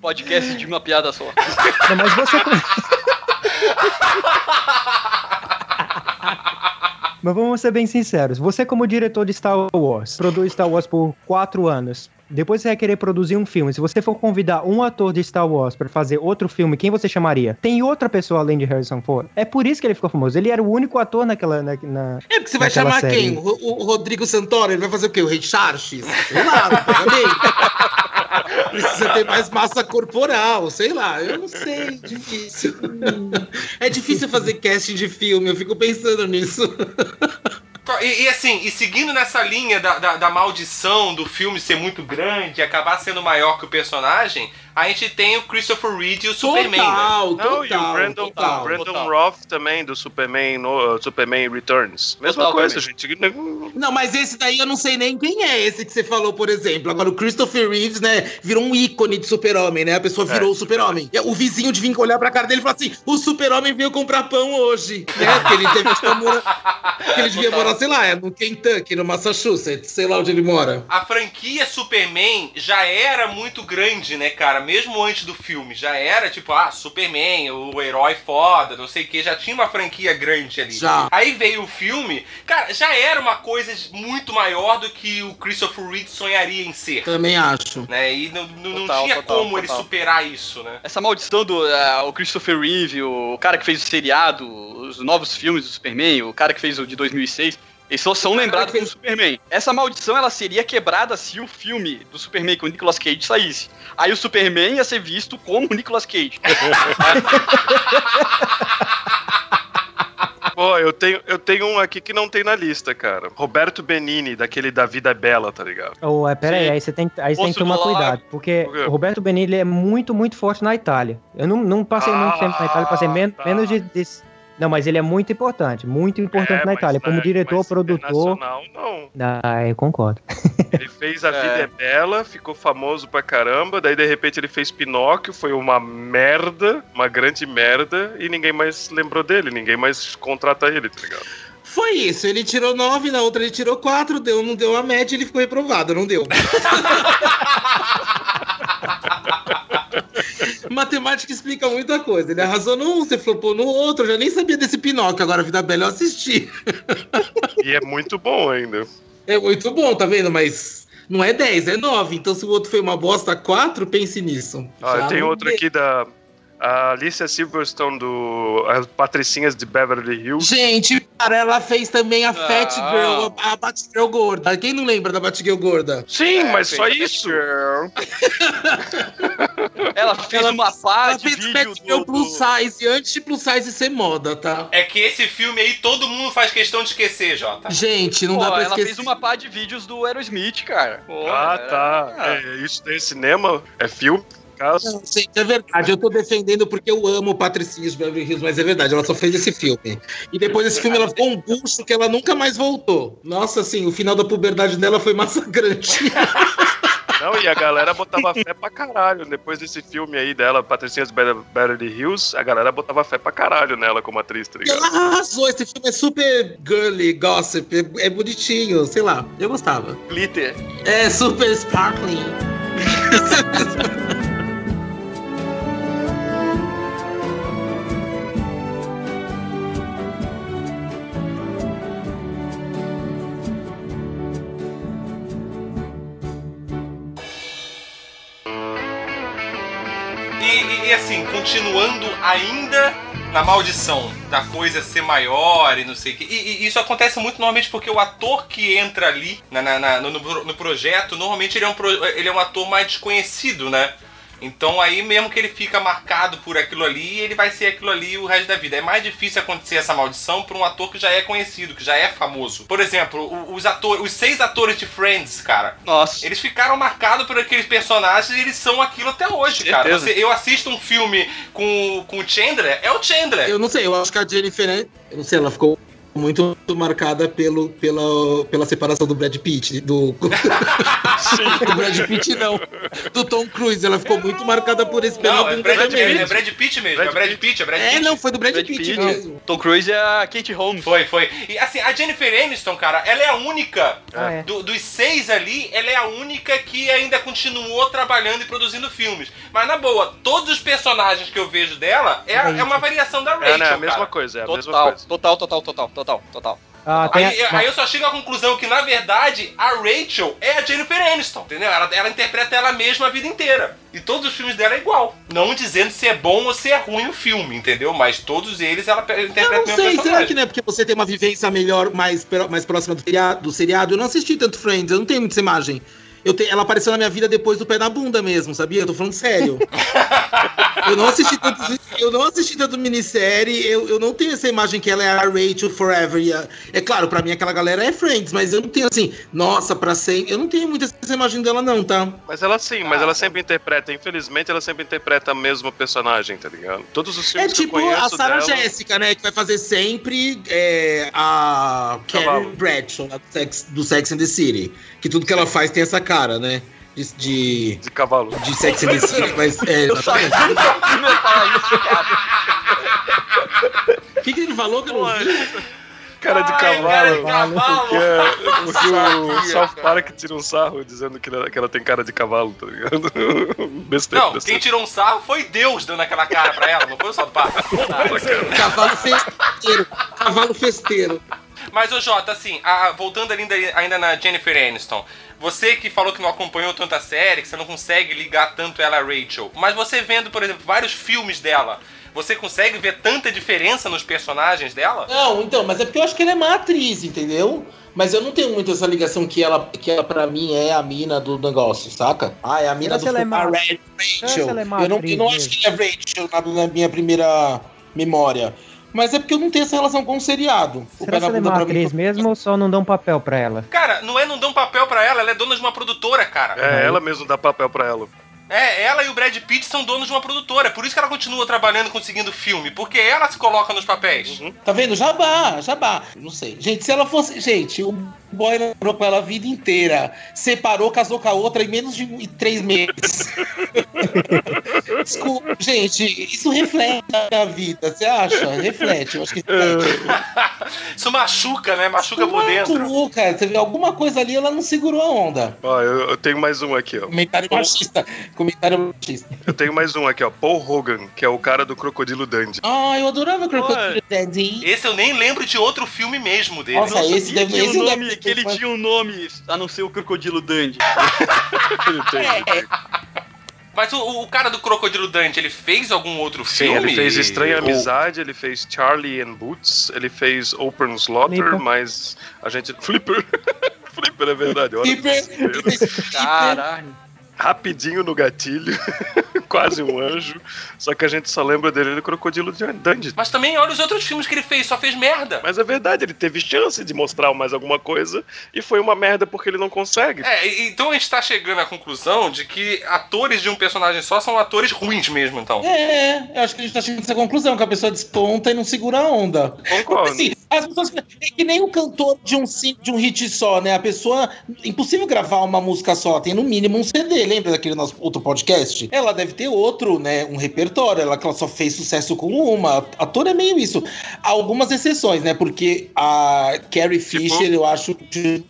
Podcast de uma piada só. Não, mas você. Mas vamos ser bem sinceros. Você, como diretor de Star Wars, produz Star Wars por quatro anos. Depois você vai querer produzir um filme. Se você for convidar um ator de Star Wars pra fazer outro filme, quem você chamaria? Tem outra pessoa além de Harrison Ford? É por isso que ele ficou famoso. Ele era o único ator naquela. Na, na- É, porque você vai chamar série. quem? O, o Rodrigo Santoro? Ele vai fazer o quê? O Rei Charles? Sei lá. Precisa ter mais massa corporal, sei lá. Eu não sei, difícil. É difícil fazer casting de filme, eu fico pensando nisso. E, e assim, e seguindo nessa linha da, da, da maldição do filme ser muito grande e acabar sendo maior que o personagem, a gente tem o Christopher Reeve e o Superman, né? Total, Não, e o Brandon, total. o Brandon total. Roth também, do Superman, no, uh, Superman Returns. Mesma Total, coisa, também. gente. Não, mas esse daí eu não sei nem quem é esse que você falou, por exemplo. Agora, o Christopher Reeves, né, virou um ícone de super-homem, né? A pessoa virou o super-homem. E O vizinho devia olhar pra cara dele e falar assim: o super-homem veio comprar pão hoje. Né? Porque ele teve que morar. Porque ele devia morar, sei lá, é no Kentucky, no Massachusetts, sei lá onde ele mora. A franquia Superman já era muito grande, né, cara? Mesmo antes do filme. Já era, tipo, ah, Superman, o herói foda, não sei o que. Já tinha uma franquia grande ali. Já. Aí veio o filme. Cara, já era uma coisa muito maior do que o Christopher Reeve sonharia em ser. Também acho. Né? E não, não, não Total, tinha total, como ele total. superar isso, né? Essa maldição do ah, o Christopher Reeve, o cara que fez o seriado, os novos filmes do Superman, o cara que fez o de 2006, eles só são lembrados como Superman. Essa maldição ela seria quebrada se o filme do Superman com o Nicolas Cage saísse. Aí o Superman ia ser visto como o Nicolas Cage. Pô, eu tenho, eu tenho um aqui que não tem na lista, cara. Roberto Benini, daquele da Vida é Bela, tá ligado? Oh, é, pera aí, Sim. aí você tem, aí você tem que tomar cuidado. Porque Por o Roberto Benigni é muito, muito forte na Itália. Eu não, não passei muito Ah, tempo na Itália, passei men tá. menos de, de- Não, mas ele é muito importante, muito importante É, na Itália. Como na- diretor, produtor. não. Ah, eu concordo. Ele fez A É. Vida é Bela, ficou famoso pra caramba, daí de repente ele fez Pinóquio, foi uma merda, uma grande merda, e ninguém mais lembrou dele, ninguém mais contrata ele, tá ligado? Foi isso, ele tirou nove, na outra ele tirou quatro, deu, não deu a média, ele ficou reprovado, não deu. Matemática explica muita coisa. Ele arrasou no um, você flopou no outro. Eu já nem sabia desse Pinóquio, agora Vida Bela eu assisti. E é muito bom ainda. É muito bom, tá vendo? Mas não é 10, é 9. Então se o outro foi uma bosta 4, pense nisso. Ah, Já tem outro aqui da a Alicia Silverstone do As Patricinhas de Beverly Hills. Gente, cara, ela fez também a Fat Ah. Girl, a, a Batgirl gorda. Quem não lembra da Batgirl gorda? Sim, É, mas só isso. Ela fez Ela- uma pá ela de fez vídeo Batgirl do, plus do... size antes de plus size ser moda, tá? É que esse filme aí todo mundo faz questão de esquecer, Jota. Gente, não Pô, dá pra ela esquecer. fez uma pá de vídeos do Aerosmith, cara. Pô, Ah, era- tá. Ah. É, isso tem cinema? É filme? Caso. Não, gente, é verdade. Eu tô defendendo porque eu amo Patricinha de Beverly Hills, mas é verdade, ela só fez esse filme. E depois desse filme ela ficou um bucho que ela nunca mais voltou. Nossa, assim, o final da puberdade dela foi massacrante. Não, e a galera botava fé pra caralho. Depois desse filme aí dela, Patricinhas Be- Beverly Hills, a galera botava fé pra caralho nela como atriz, tá E ela ligado? arrasou. Esse filme é super girly, gossip, é, é bonitinho, sei lá. Eu gostava. Glitter. É super sparkling. E, assim, continuando ainda na maldição da coisa ser maior e não sei o que. E, e isso acontece muito normalmente porque o ator que entra ali na- na- na- no- no projeto, normalmente ele é, um, pro- ele é um ator mais desconhecido, né? Então aí mesmo que ele fica marcado por aquilo ali, ele vai ser aquilo ali o resto da vida. É mais difícil acontecer essa maldição para um ator que já é conhecido, que já é famoso. Por exemplo, os atores, os seis atores de Friends, cara, Nossa. eles ficaram marcados por aqueles personagens e eles são aquilo até hoje, cara. Você- eu assisto um filme com, com o Chandler, é o Chandler. Eu não sei, eu acho que a Jennifer, eu não sei, ela ficou muito marcada pelo, pela, pela separação do Brad Pitt. Do, do Brad Pitt, não. Do Tom Cruise. Ela ficou muito marcada por esse Não, é. Brad, também. é, é Brad Pitt mesmo, Brad é Brad Pitt, é Brad Pitt. É, não, foi do Brad, Brad Pitt, Pitt. mesmo. Tom Cruise é a Kate Holmes. Foi, foi. E assim, a Jennifer Aniston, cara, ela é a única. Ah, é. do- dos seis ali, ela é a única que ainda continuou trabalhando e produzindo filmes. Mas na boa, todos os personagens que eu vejo dela é, é uma variação da Rachel. É, né? A mesma cara. coisa, é a mesma Total, coisa. total, total, total, total, total. Ah, tem Aí, a- aí eu só chego à conclusão que, na verdade, a Rachel é a Jennifer Aniston, entendeu? Ela, ela interpreta ela mesma a vida inteira. E todos os filmes dela é igual. Não dizendo se é bom ou se é ruim o filme, entendeu? Mas todos eles ela pe- Eu interpreta não o mesmo sei, personagem. será que não é porque você tem uma vivência melhor, mais, mais próxima do seriado, do seriado? Eu não assisti tanto Friends, eu não tenho muita imagem. Eu te- ela apareceu na minha vida depois do pé na bunda mesmo, sabia? Eu tô falando sério. eu não assisti tanto, eu não assisti tanto minissérie, eu, eu não tenho essa imagem que ela é a Rachel Forever. a- é claro, pra mim aquela galera é Friends, mas eu não tenho assim, nossa, pra sempre. Eu não tenho muito essa imagem dela, não, tá? Mas ela sim, mas ela sempre interpreta, infelizmente, ela sempre interpreta a mesma personagem, tá ligado? Todos os É filmes que eu tipo a conheço Sarah dela... Jéssica, né? Que vai fazer sempre é, a Carrie. Bradshaw do Sex, do Sex and the City. Que tudo que ela faz tem essa cara, né? De, de, De cavalo. de Sex and the City, mas. É, Eu sabia exatamente. que eu ia comentar isso, cara. O que, que ele falou que eu não? Cara de Ai, cavalo. cara de cavalo. Porque, é, porque o South. Park tira um sarro dizendo que ela, que ela tem cara de cavalo, tá ligado? Besteira, Não, quem tirou um sarro foi Deus dando aquela cara pra ela, não foi o Salto Park. Cavalo festeiro. Cavalo festeiro. Mas, ô Jota, assim, a- voltando ainda, ainda na Jennifer Aniston, você que falou que não acompanhou tanto a série, que você não consegue ligar tanto ela a Rachel, mas você vendo, por exemplo, vários filmes dela, você consegue ver tanta diferença nos personagens dela? Não, então, mas é porque eu acho que ela é má atriz, entendeu? Mas eu não tenho muito essa ligação que ela, que ela pra mim, é a mina do negócio, saca? Ah, é a mina Será do ela é a Será Rachel. é eu, não, eu não acho que ela é Rachel na, na minha primeira memória. Mas é porque eu não tenho essa relação com o seriado. O Será Pé que ela é uma pra mim atriz mesmo ou só não dão papel pra ela? Cara, não é não dão papel pra ela, ela é dona de uma produtora, cara. É, ela mesmo dá papel pra ela. É, ela e o Brad Pitt são donos de uma produtora, é por isso que ela continua trabalhando conseguindo filme, porque ela se coloca nos papéis. Tá vendo? Jabá, jabá. Não sei. Gente, se ela fosse. Gente, o boy namorou com ela a vida inteira. Separou, casou com a outra em menos de três meses. Desculpa, gente, isso reflete a minha vida. Você acha? Reflete. Eu acho que reflete. Isso machuca, né? Machuca por dentro. Cara. Você vê alguma coisa ali, ela não segurou a onda. Ó, eu, eu tenho mais um aqui, ó. Comentário machista. Comentário machista. Eu tenho mais um aqui, ó. Paul Hogan, que é o cara do Crocodilo Dundee. Ah, eu adorava Crocodile Dandy. Esse eu nem lembro de outro filme mesmo dele. Nossa, esse Sabia deve esse o deve nome, que ele tinha um nome a não ser o Crocodilo Dandy. É, Mas o, o cara do Crocodilo Dante, ele fez algum outro Sim, filme? ele fez Estranha Amizade, ele fez Charlie and Boots, ele fez Open Slaughter, Flipper. mas a gente. Flipper! Flipper é verdade, olha. Flipper. Caralho. Rapidinho no gatilho, quase um anjo. Só que a gente só lembra dele do Crocodilo Dundee. Mas também olha os outros filmes que ele fez, só fez merda. Mas é verdade, ele teve chance de mostrar mais alguma coisa e foi uma merda porque ele não consegue. É, então a gente tá chegando à conclusão de que atores de um personagem só são atores ruins mesmo, então. É, eu acho que a gente tá chegando a essa conclusão, que a pessoa desponta e não segura a onda. Concordo. Assim, As pessoas. É que nem o cantor de um, sim- de um hit só, né? A pessoa. Impossível gravar uma música só. Tem no mínimo um CD. Lembra daquele nosso outro podcast? Ela deve ter outro, né? Um repertório. Ela, ela só fez sucesso com uma. Ator é meio isso. Há algumas exceções, né? Porque a Carrie Fisher, eu acho.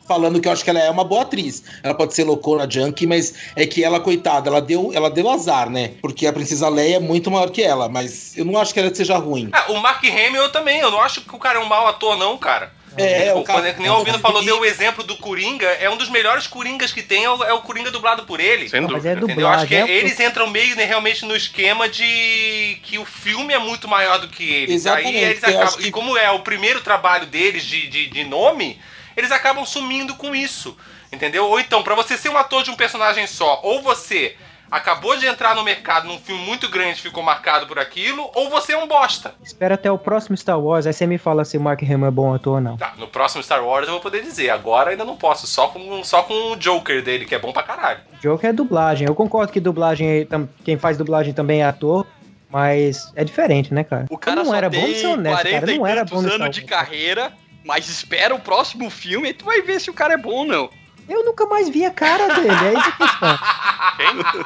Falando que eu acho que ela é uma boa atriz. Ela pode ser loucona junkie, mas é que ela, coitada, ela deu, ela deu azar, né? Porque a Princesa Leia é muito maior que ela. Mas eu não acho que ela seja ruim. Ah, o Mark Hamill eu também, eu não acho que o cara é um mau ator, não, cara. É, Tipo, o cara- nem o Albino falou, deu o exemplo do Coringa, é um dos melhores Coringas que tem, é o, é o Coringa dublado por ele. Sem Mas dúvida. é Entendeu? Eu acho que é- eles entram meio né, realmente no esquema de que o filme é muito maior do que eles. Exatamente, Aí eles acabam, que- E como é o primeiro trabalho deles de, de, de nome, eles acabam sumindo com isso. Entendeu? Ou então, pra você ser um ator de um personagem só, ou você acabou de entrar no mercado num filme muito grande ficou marcado por aquilo, ou você é um bosta. Espera até o próximo Star Wars, aí você me fala se o Mark Hamill é bom ator ou não. Tá, no próximo Star Wars eu vou poder dizer. Agora ainda não posso, só com, só com o Joker dele, que é bom pra caralho. Joker é dublagem. Eu concordo que dublagem, é quem faz dublagem também é ator, mas é diferente, né, cara? O cara não só era bom ser honesto, 40 cara. Não era bom anos de carreira, mas espera o próximo filme e tu vai ver se o cara é bom ou não. Eu nunca mais vi a cara dele, é isso a questão.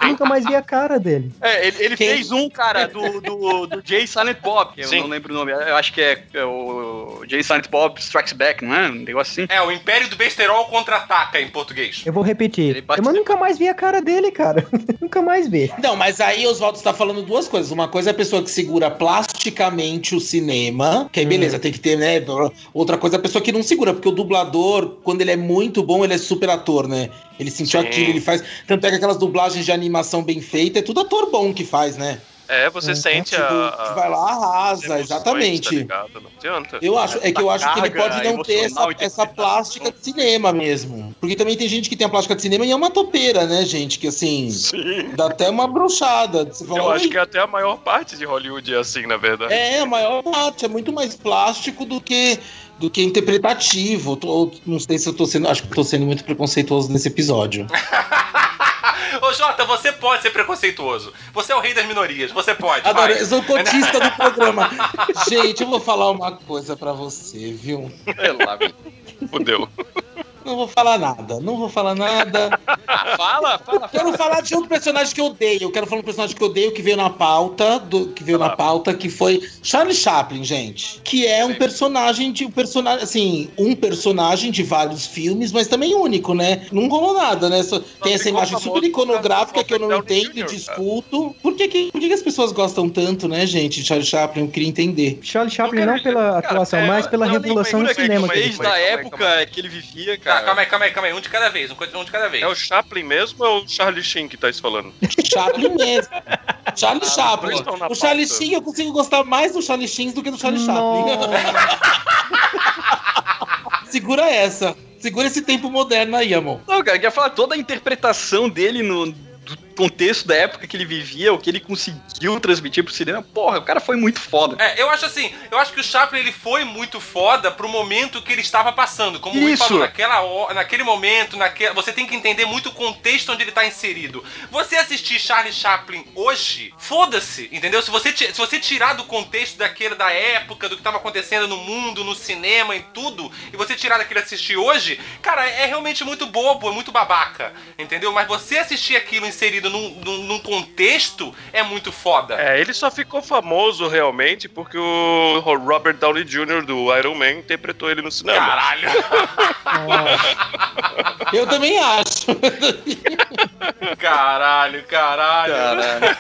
Eu nunca mais vi a cara dele. É, ele, ele Quem? fez um, cara, do, do, do Jay Silent Bob, que eu Sim. não lembro o nome. Eu acho que é, é o Jay Silent Bob Strikes Back, não é? Um negócio assim. É, o Império do Besterol contra-ataca em português. Eu vou repetir. Eu mas nunca mais vi a cara dele, cara. nunca mais vi. Não, mas aí Oswaldo está falando duas coisas. Uma coisa é a pessoa que segura plasticamente o cinema, que aí beleza, tem que ter, né? Outra coisa é a pessoa que não segura, porque o dublador, quando ele é muito bom, ele é super ator, né? Ele sentiu Sim. aquilo, ele faz. Tanto é que aquelas dublagens de animação bem feita, é tudo ator bom que faz, né? É, você É, sente Tipo, a. que vai lá, arrasa, tá exatamente. ligado? Não adianta. Eu acho, é que eu acho que ele pode não ter essa, essa plástica de cinema mesmo. Porque também tem gente que tem a plástica de cinema e é uma topeira, né, gente? Que assim, Sim. dá até uma. Você fala, Eu acho "Oi, que até a maior parte de Hollywood é assim, na verdade. É, a maior parte. É muito mais plástico do que, do que interpretativo. Tô- não sei se eu tô sendo. Acho que eu tô sendo muito preconceituoso nesse episódio. Ô Jota, você pode ser preconceituoso. Você é o rei das minorias, você pode. Adoro, vai. eu sou cotista do programa. Gente, eu vou falar uma coisa pra você, viu? Sei lá. Fudeu. Não vou falar nada, não vou falar nada. Ah, fala, fala, Quero falar de outro personagem que eu odeio. Eu quero falar um personagem que eu odeio que veio na pauta, do, que veio na pauta, que foi Charlie Chaplin, gente. Que é um personagem de um personagem, assim, um personagem de vários filmes, mas também único, né? Não rolou nada, né? Só- tem essa imagem super iconográfica que eu não entendo e discuto. Por que, que, por que que as pessoas gostam tanto, né, gente, de Charlie Chaplin? Eu queria entender. Charlie Chaplin Cara, não pela atuação, é, mas pela não, revelação nem do figura, cinema. cara, que ele Desde fez. da época que ele vivia, Tá, cara. calma aí, calma aí, calma aí. Um de cada vez, um de cada vez. É o Chaplin mesmo ou é o Charlie Sheen que tá se falando? Chaplin mesmo. Charlie Chaplin. estão na O Charlie. Sheen, eu consigo gostar mais do Charlie Sheen do que do Charlie Chaplin. Segura essa. Segura esse tempo moderno aí, amor. Não, cara, eu queria falar toda a interpretação dele no contexto da época que ele vivia, o que ele conseguiu transmitir pro cinema. Porra, o cara foi muito foda. É, eu acho assim, eu acho que o Chaplin ele foi muito foda pro momento que ele estava passando. Como Isso. falou, naquela hora, naquele momento, naquela, você tem que entender muito o contexto onde ele tá inserido. Você assistir Charlie Chaplin hoje, foda-se, entendeu? Se você, se você tirar do contexto daquele da época, do que tava acontecendo no mundo, no cinema, em tudo, e você tirar daquilo e assistir hoje, cara, é realmente muito bobo, é muito babaca, entendeu? Mas você assistir aquilo inserido num, num, num contexto é muito foda. É, ele só ficou famoso realmente porque o Robert Downey Jr. do Iron Man interpretou ele no cinema. Caralho. Eu também acho. Caralho, caralho. Caralho.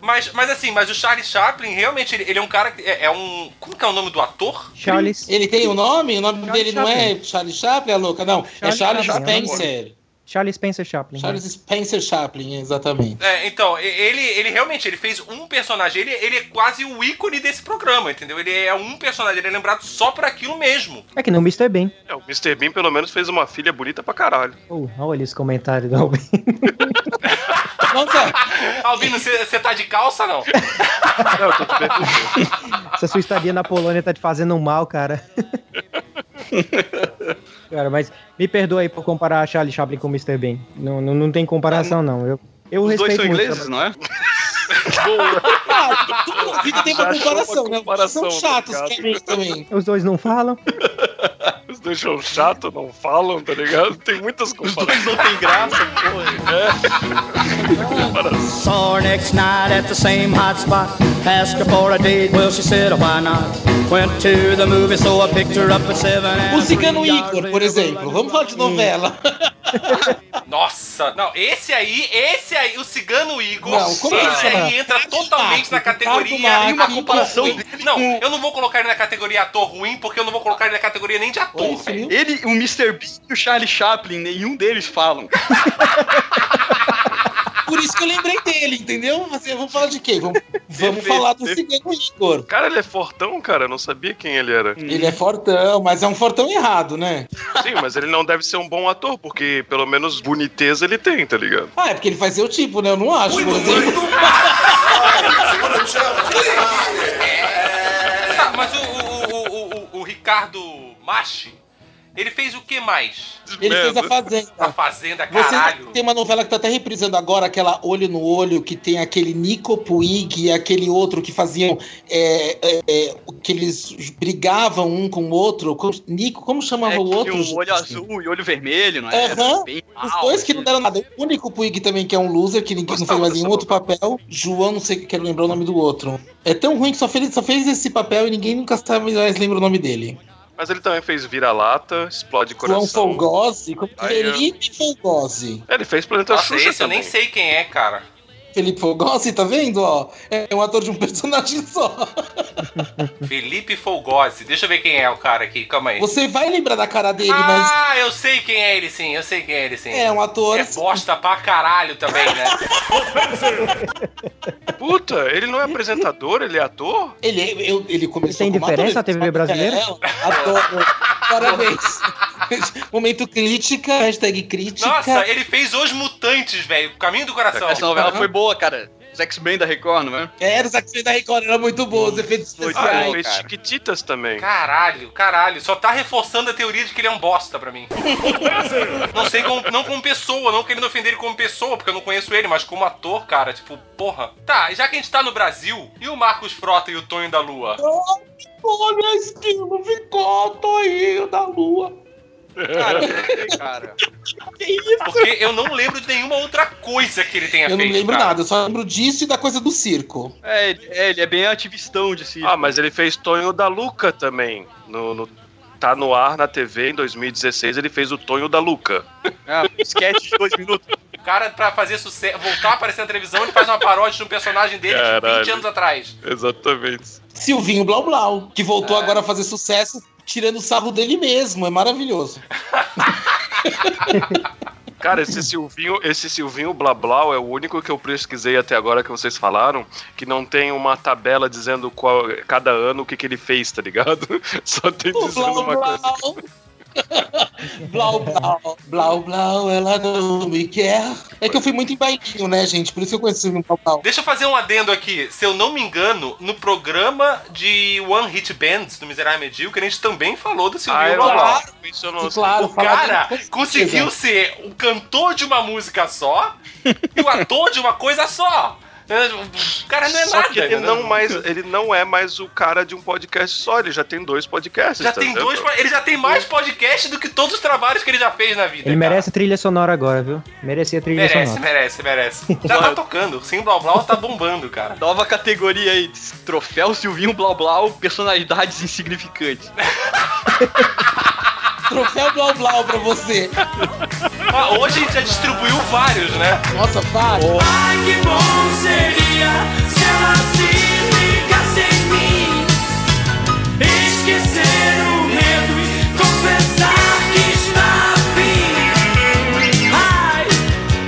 Mas, mas assim, mas o Charlie Chaplin, realmente, ele, ele é um cara que é, é um. Como que é o nome do ator? Charles. Ele tem um nome? O nome Charlie dele não é Charlie Chaplin, a louca? Não, é Charlie Charles Chaplin, Spencer. Charles Spencer Chaplin. né? Charles Spencer Chaplin, exatamente. É, então, ele, ele realmente ele fez um personagem, ele, ele é quase o ícone desse programa, entendeu? Ele é um personagem, ele é lembrado só por aquilo mesmo. É que não Mr. Bean. É, o Mr. Bean pelo menos fez uma filha bonita pra caralho. Oh, olha esse comentário do Albin. Nossa, Albino, você tá de calça não? Não, eu tô te perguntando. Essa sua estadia na Polônia tá te fazendo mal, cara. cara, mas me perdoa aí por comparar Charlie Chaplin com Mr. Bean. Não, não, não tem comparação, não. Eu, eu Os dois respeito são muito. ingleses, não é? Ah, tudo na vida tem uma comparação, uma né? comparação, São chatos tá também. Os dois não falam? Os dois são chato, não falam, tá ligado? Tem muitas comparações. Não tem graça, porra. Saw her next night at the same hot spot. Asked her for a date, well, she said, why not? Went to the movie, so I picked her up at seven. O Cigano Igor, por exemplo. Vamos falar de novela. Nossa, não, esse aí, esse aí, o Cigano Igor, Não, como esse chama? Aí entra totalmente na categoria. Mack, uma com- comparação. com- Não, eu não vou colocar ele na categoria ator ruim, porque eu não vou colocar ele na categoria nem de ator? Ele, o Mr. Bean e o Charlie Chaplin, nenhum deles falam. Por isso que eu lembrei dele, entendeu? Assim, vamos falar de quê? Vamos, vamos falar do. Cigano Igor. Cara, ele é fortão, cara. Eu não sabia quem ele era. Ele é fortão, mas é um fortão errado, né? Sim, mas ele não deve ser um bom ator, porque pelo menos boniteza ele tem, tá ligado? Ah, é porque ele faz seu tipo, né? Eu não acho, por exemplo. Tá, mas o, o, o, o Ricardo Machi, ele fez o que mais? Ele fez a A Fazenda. Fazenda, Você caralho. tem uma novela que tá até reprisando agora, aquela Olho no Olho, que tem aquele Nico Puig e aquele outro que faziam. É, é, é, que eles brigavam um com o outro. Como- Nico, como chamava É o que outro? tinha um olho gente? azul e olho vermelho, não é? Bem Os mal, dois que assim. não deram nada. O único Puig também, que é um loser, que ninguém não fez mais nenhum outro papel. João, não sei, quero lembrar o nome do outro. É tão ruim que só fez, só fez esse papel e ninguém nunca sabe mais lembra o nome dele. Mas ele também fez Vira-Lata, Explode João Coração. Folgose? como- Felipe Folgose. É, Ele fez Planeta Nossa, Xuxa esse eu nem também. sei quem é, cara. Felipe Folgose, tá vendo? Ó, é um ator de um personagem só. Felipe Folgose. Deixa eu ver quem é o cara aqui, calma aí. Você vai lembrar da cara dele, mas Ah, eu sei quem é ele sim, eu sei quem é ele sim. é um ator. É bosta pra caralho também, né? Puta, ele não é apresentador, ele é ator? Ele, eu- ele começou Tem como diferença ator, a TV brasileira? É, ator. Parabéns. Momento crítica, hashtag crítica. Nossa, ele fez Os Mutantes, velho. Caminho do Coração. Essa novela foi boa, cara. Os X-Men da Record, não é? Era os X-Men da Record, era muito bom, os efeitos Ah, especiais. ele fez. Chiquititas também. Caralho, caralho. Só tá reforçando a teoria de que ele é um bosta pra mim. não sei como, não como pessoa, não querendo ofender ele como pessoa, porque eu não conheço ele, mas como ator, cara, tipo, porra. Tá, já que a gente tá no Brasil, e o Marcos Frota e o Tonho da Lua? Olha, esquilo, ficou Toinho da Lua. Cara, não sei, cara. Que isso? Porque eu não lembro de nenhuma outra coisa que ele tenha Eu não feito. lembro cara. nada, eu só lembro disso e da coisa do circo. É, ele- é, ele é bem ativistão de si. Ah, mas ele fez Tonho da Luca também. No, no- tá no ar na TV em 2016, ele fez o Tonho da Luca. Ah, um sketch de dois minutos. O cara, pra fazer sucesso, voltar a aparecer na televisão, ele faz uma paródia de um personagem dele de 20 Caralho. anos atrás. Exatamente. Silvinho Blau Blau, que voltou É. agora a fazer sucesso tirando o sarro dele mesmo, é maravilhoso. Cara, esse Silvinho, esse Silvinho Blablau é o único que eu pesquisei até agora que vocês falaram, que não tem uma tabela dizendo qual, cada ano o que, que ele fez, tá ligado? Só tem O dizendo Blau uma coisa. Blau. Blau Blau, Blau ela não me quer. É que eu fui muito em bailinho, né, gente? Por isso que eu conheço o Blau Blau. Deixa eu fazer um adendo aqui. Se eu não me engano, no programa de One Hit Bands do Miserável Medíocre, a gente também falou do Silvinho Ah, Blau Blau. Claro, mencionou claro. O cara conseguiu ser o cantor de uma música só e o ator de uma coisa só. O cara não é Só nada. que ele entendeu? não, mais, ele não é mais o cara de um podcast só, ele já tem dois podcasts. Já tá tem vendo? dois. Ele já tem mais podcast do que todos os trabalhos que ele já fez na vida. Ele cara. merece trilha sonora agora, viu? Merecia trilha Merece, sonora. merece, merece. Já tá tocando. O Sim Blau Blau tá bombando, cara. Nova categoria aí, troféu Silvinho Blau Blau, personalidades insignificantes. Troféu Blau Blau pra você. Ah, hoje a gente já distribuiu vários, né? Nossa, vários. Ai, que bom seria se ela se ligasse em mim. Esquecer o medo e confessar que está afim. Ai,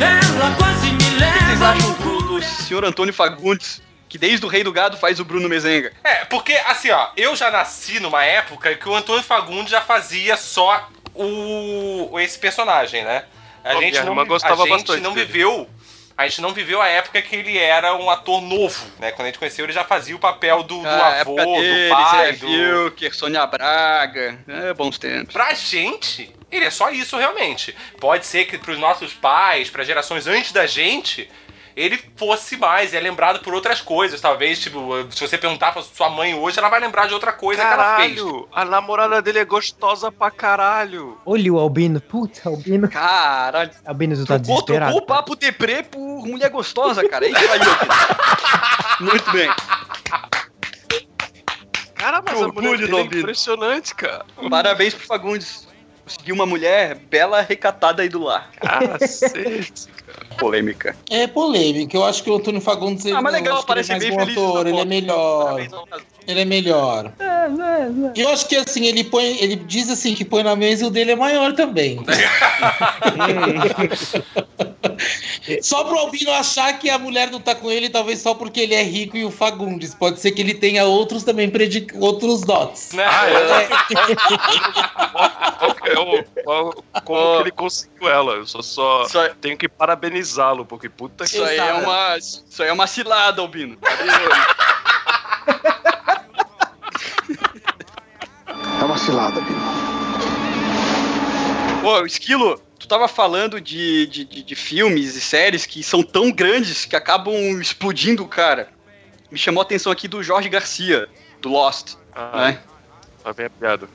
ela quase me O que vocês leva acham cu. do, do senhor Antônio Fagundes, que desde o Rei do Gado faz o Bruno Mezenga? É, porque assim, ó, eu já nasci numa época que o Antônio Fagundes já fazia só o esse personagem, né? A gente não, irmã a gostava gente bastante não dele. viveu a gente não viveu a época que ele era um ator novo, né? Quando a gente conheceu, ele já fazia o papel do, do Ah, avô, época dele, do pai, Zé do... Wilker, Sônia Braga, é, bons tempos. Pra gente, ele é só isso realmente. Pode ser que pros nossos pais, para gerações antes da gente, ele fosse mais, é lembrado por outras coisas, talvez, tipo, se você perguntar pra sua mãe hoje, ela vai lembrar de outra coisa que ela fez. Caralho, a namorada dele é gostosa pra caralho. Olha o Albino. Puta, Albino. Caralho. Albino, tu tá Trocou, desesperado. o papo deprê por mulher gostosa, cara. É isso aí. Muito bem. Cara, mas Que a mulher orgulho é impressionante, cara. Parabéns pro Fagundes. Conseguiu uma mulher bela, recatada aí do lar. Cacete. Polêmica. É polêmica. Eu acho que o Antônio Fagundes Ah, mas legal, é parece mais bem feliz ele é foto. melhor. Parabéns ao casal. Ele é melhor. Eu acho que assim, ele põe. Ele diz assim que põe na mesa e o dele é maior também. só pro Albino achar que a mulher não tá com ele, talvez só porque ele é rico e o Fagundes. Pode ser que ele tenha outros também, predic... outros dots. Né? Ah, é. Qual que é o- como que ele conseguiu ela? Eu só, só tenho que parabenizá-lo, porque puta que Isso aí é uma, isso aí é uma cilada, Albino. Cadê É uma cilada, Bino. Ô, Esquilo, tu tava falando de, de, de, de filmes e séries que são tão grandes que acabam explodindo, cara. Me chamou a atenção aqui do Jorge Garcia, do Lost. Ah, Né? Lá vem a piada.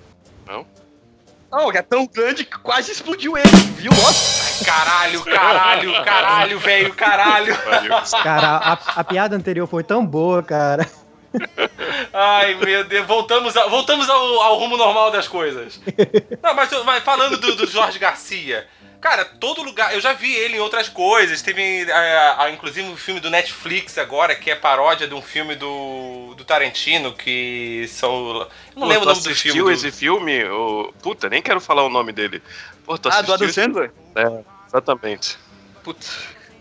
Não, que é tão grande que quase explodiu ele, viu? Lost? Caralho, caralho, caralho, velho, caralho. Cara, a, a piada anterior foi tão boa, cara. Ai, meu Deus, voltamos, a- voltamos ao, ao rumo normal das coisas. Não, mas, mas falando do, do Jorge Garcia, cara, todo lugar. Eu já vi ele em outras coisas. Teve, é, a- inclusive, um filme do Netflix agora, que é paródia de um filme do, do Tarantino, que são. Eu não Pô, lembro o nome do assistiu filme. do- esse filme? Puta, nem quero falar o nome dele. Pô, Ah, do assistiu Adam Sandler? É, exatamente. Putz,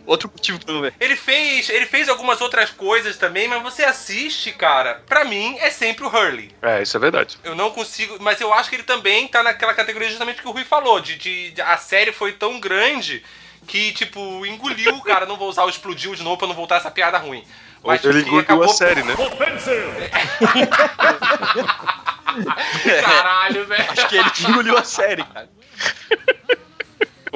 outro motivo pra não ver. Ele fez, ele fez algumas outras coisas também, mas você assiste, cara. Pra mim, é sempre o Hurley. É, isso é verdade. Eu não consigo, mas eu acho que ele também tá naquela categoria justamente que o Rui falou, de, de- a série foi tão grande que, tipo, engoliu, cara, não vou usar o explodiu de novo pra não voltar essa piada ruim. Mas Ele que engoliu a série, né? Caralho, velho. Acho que ele engoliu a série, cara.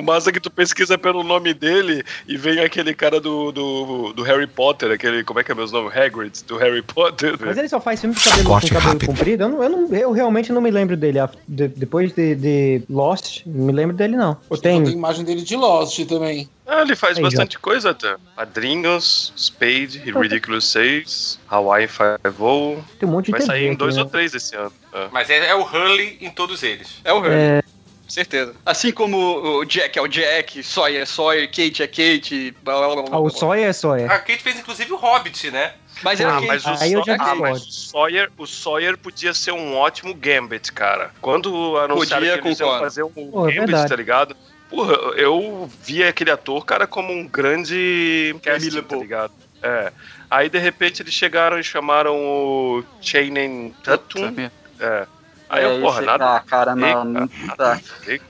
O massa é que tu pesquisa pelo nome dele e vem aquele cara do, do, do Harry Potter, aquele. Como é que é meu nome? Hagrid, do Harry Potter. Mas ele só faz filme com cabelo, com cabelo comprido? Eu, não, eu, não- eu realmente não me lembro dele. De- depois de, de Lost, não me lembro dele, não. Ou Tem tem. imagem dele de Lost também. Ah, ele faz Aí, bastante coisa até. Padrinhos, Spade, Ridiculous 6, Hawaii Five-O. Tem um monte de Vai sair em aqui, dois né? ou três esse ano. É. Mas é, é o Hurley em todos eles. É o Hurley, É, certeza. Assim como o Jack é o Jack, Sawyer é Sawyer, Kate é Kate. Blá, blá, blá, blá, ah, o. Sawyer é Sawyer. A Kate fez inclusive o Hobbit, né? Mas é Ah, mas o, Aí eu já Sawyer, ah, mas o Sawyer, o Sawyer podia ser um ótimo Gambit, cara. Quando anunciaram Podia, que eles iam fazer um Pô, é Gambit, verdade. tá ligado? Porra, eu via aquele ator, cara, como um grande casting, tá ligado? É. Aí, de repente, eles chegaram e chamaram o Chainen Tatum. É. Aí eu, porra, nada. Ah, cara, não, não. não tá.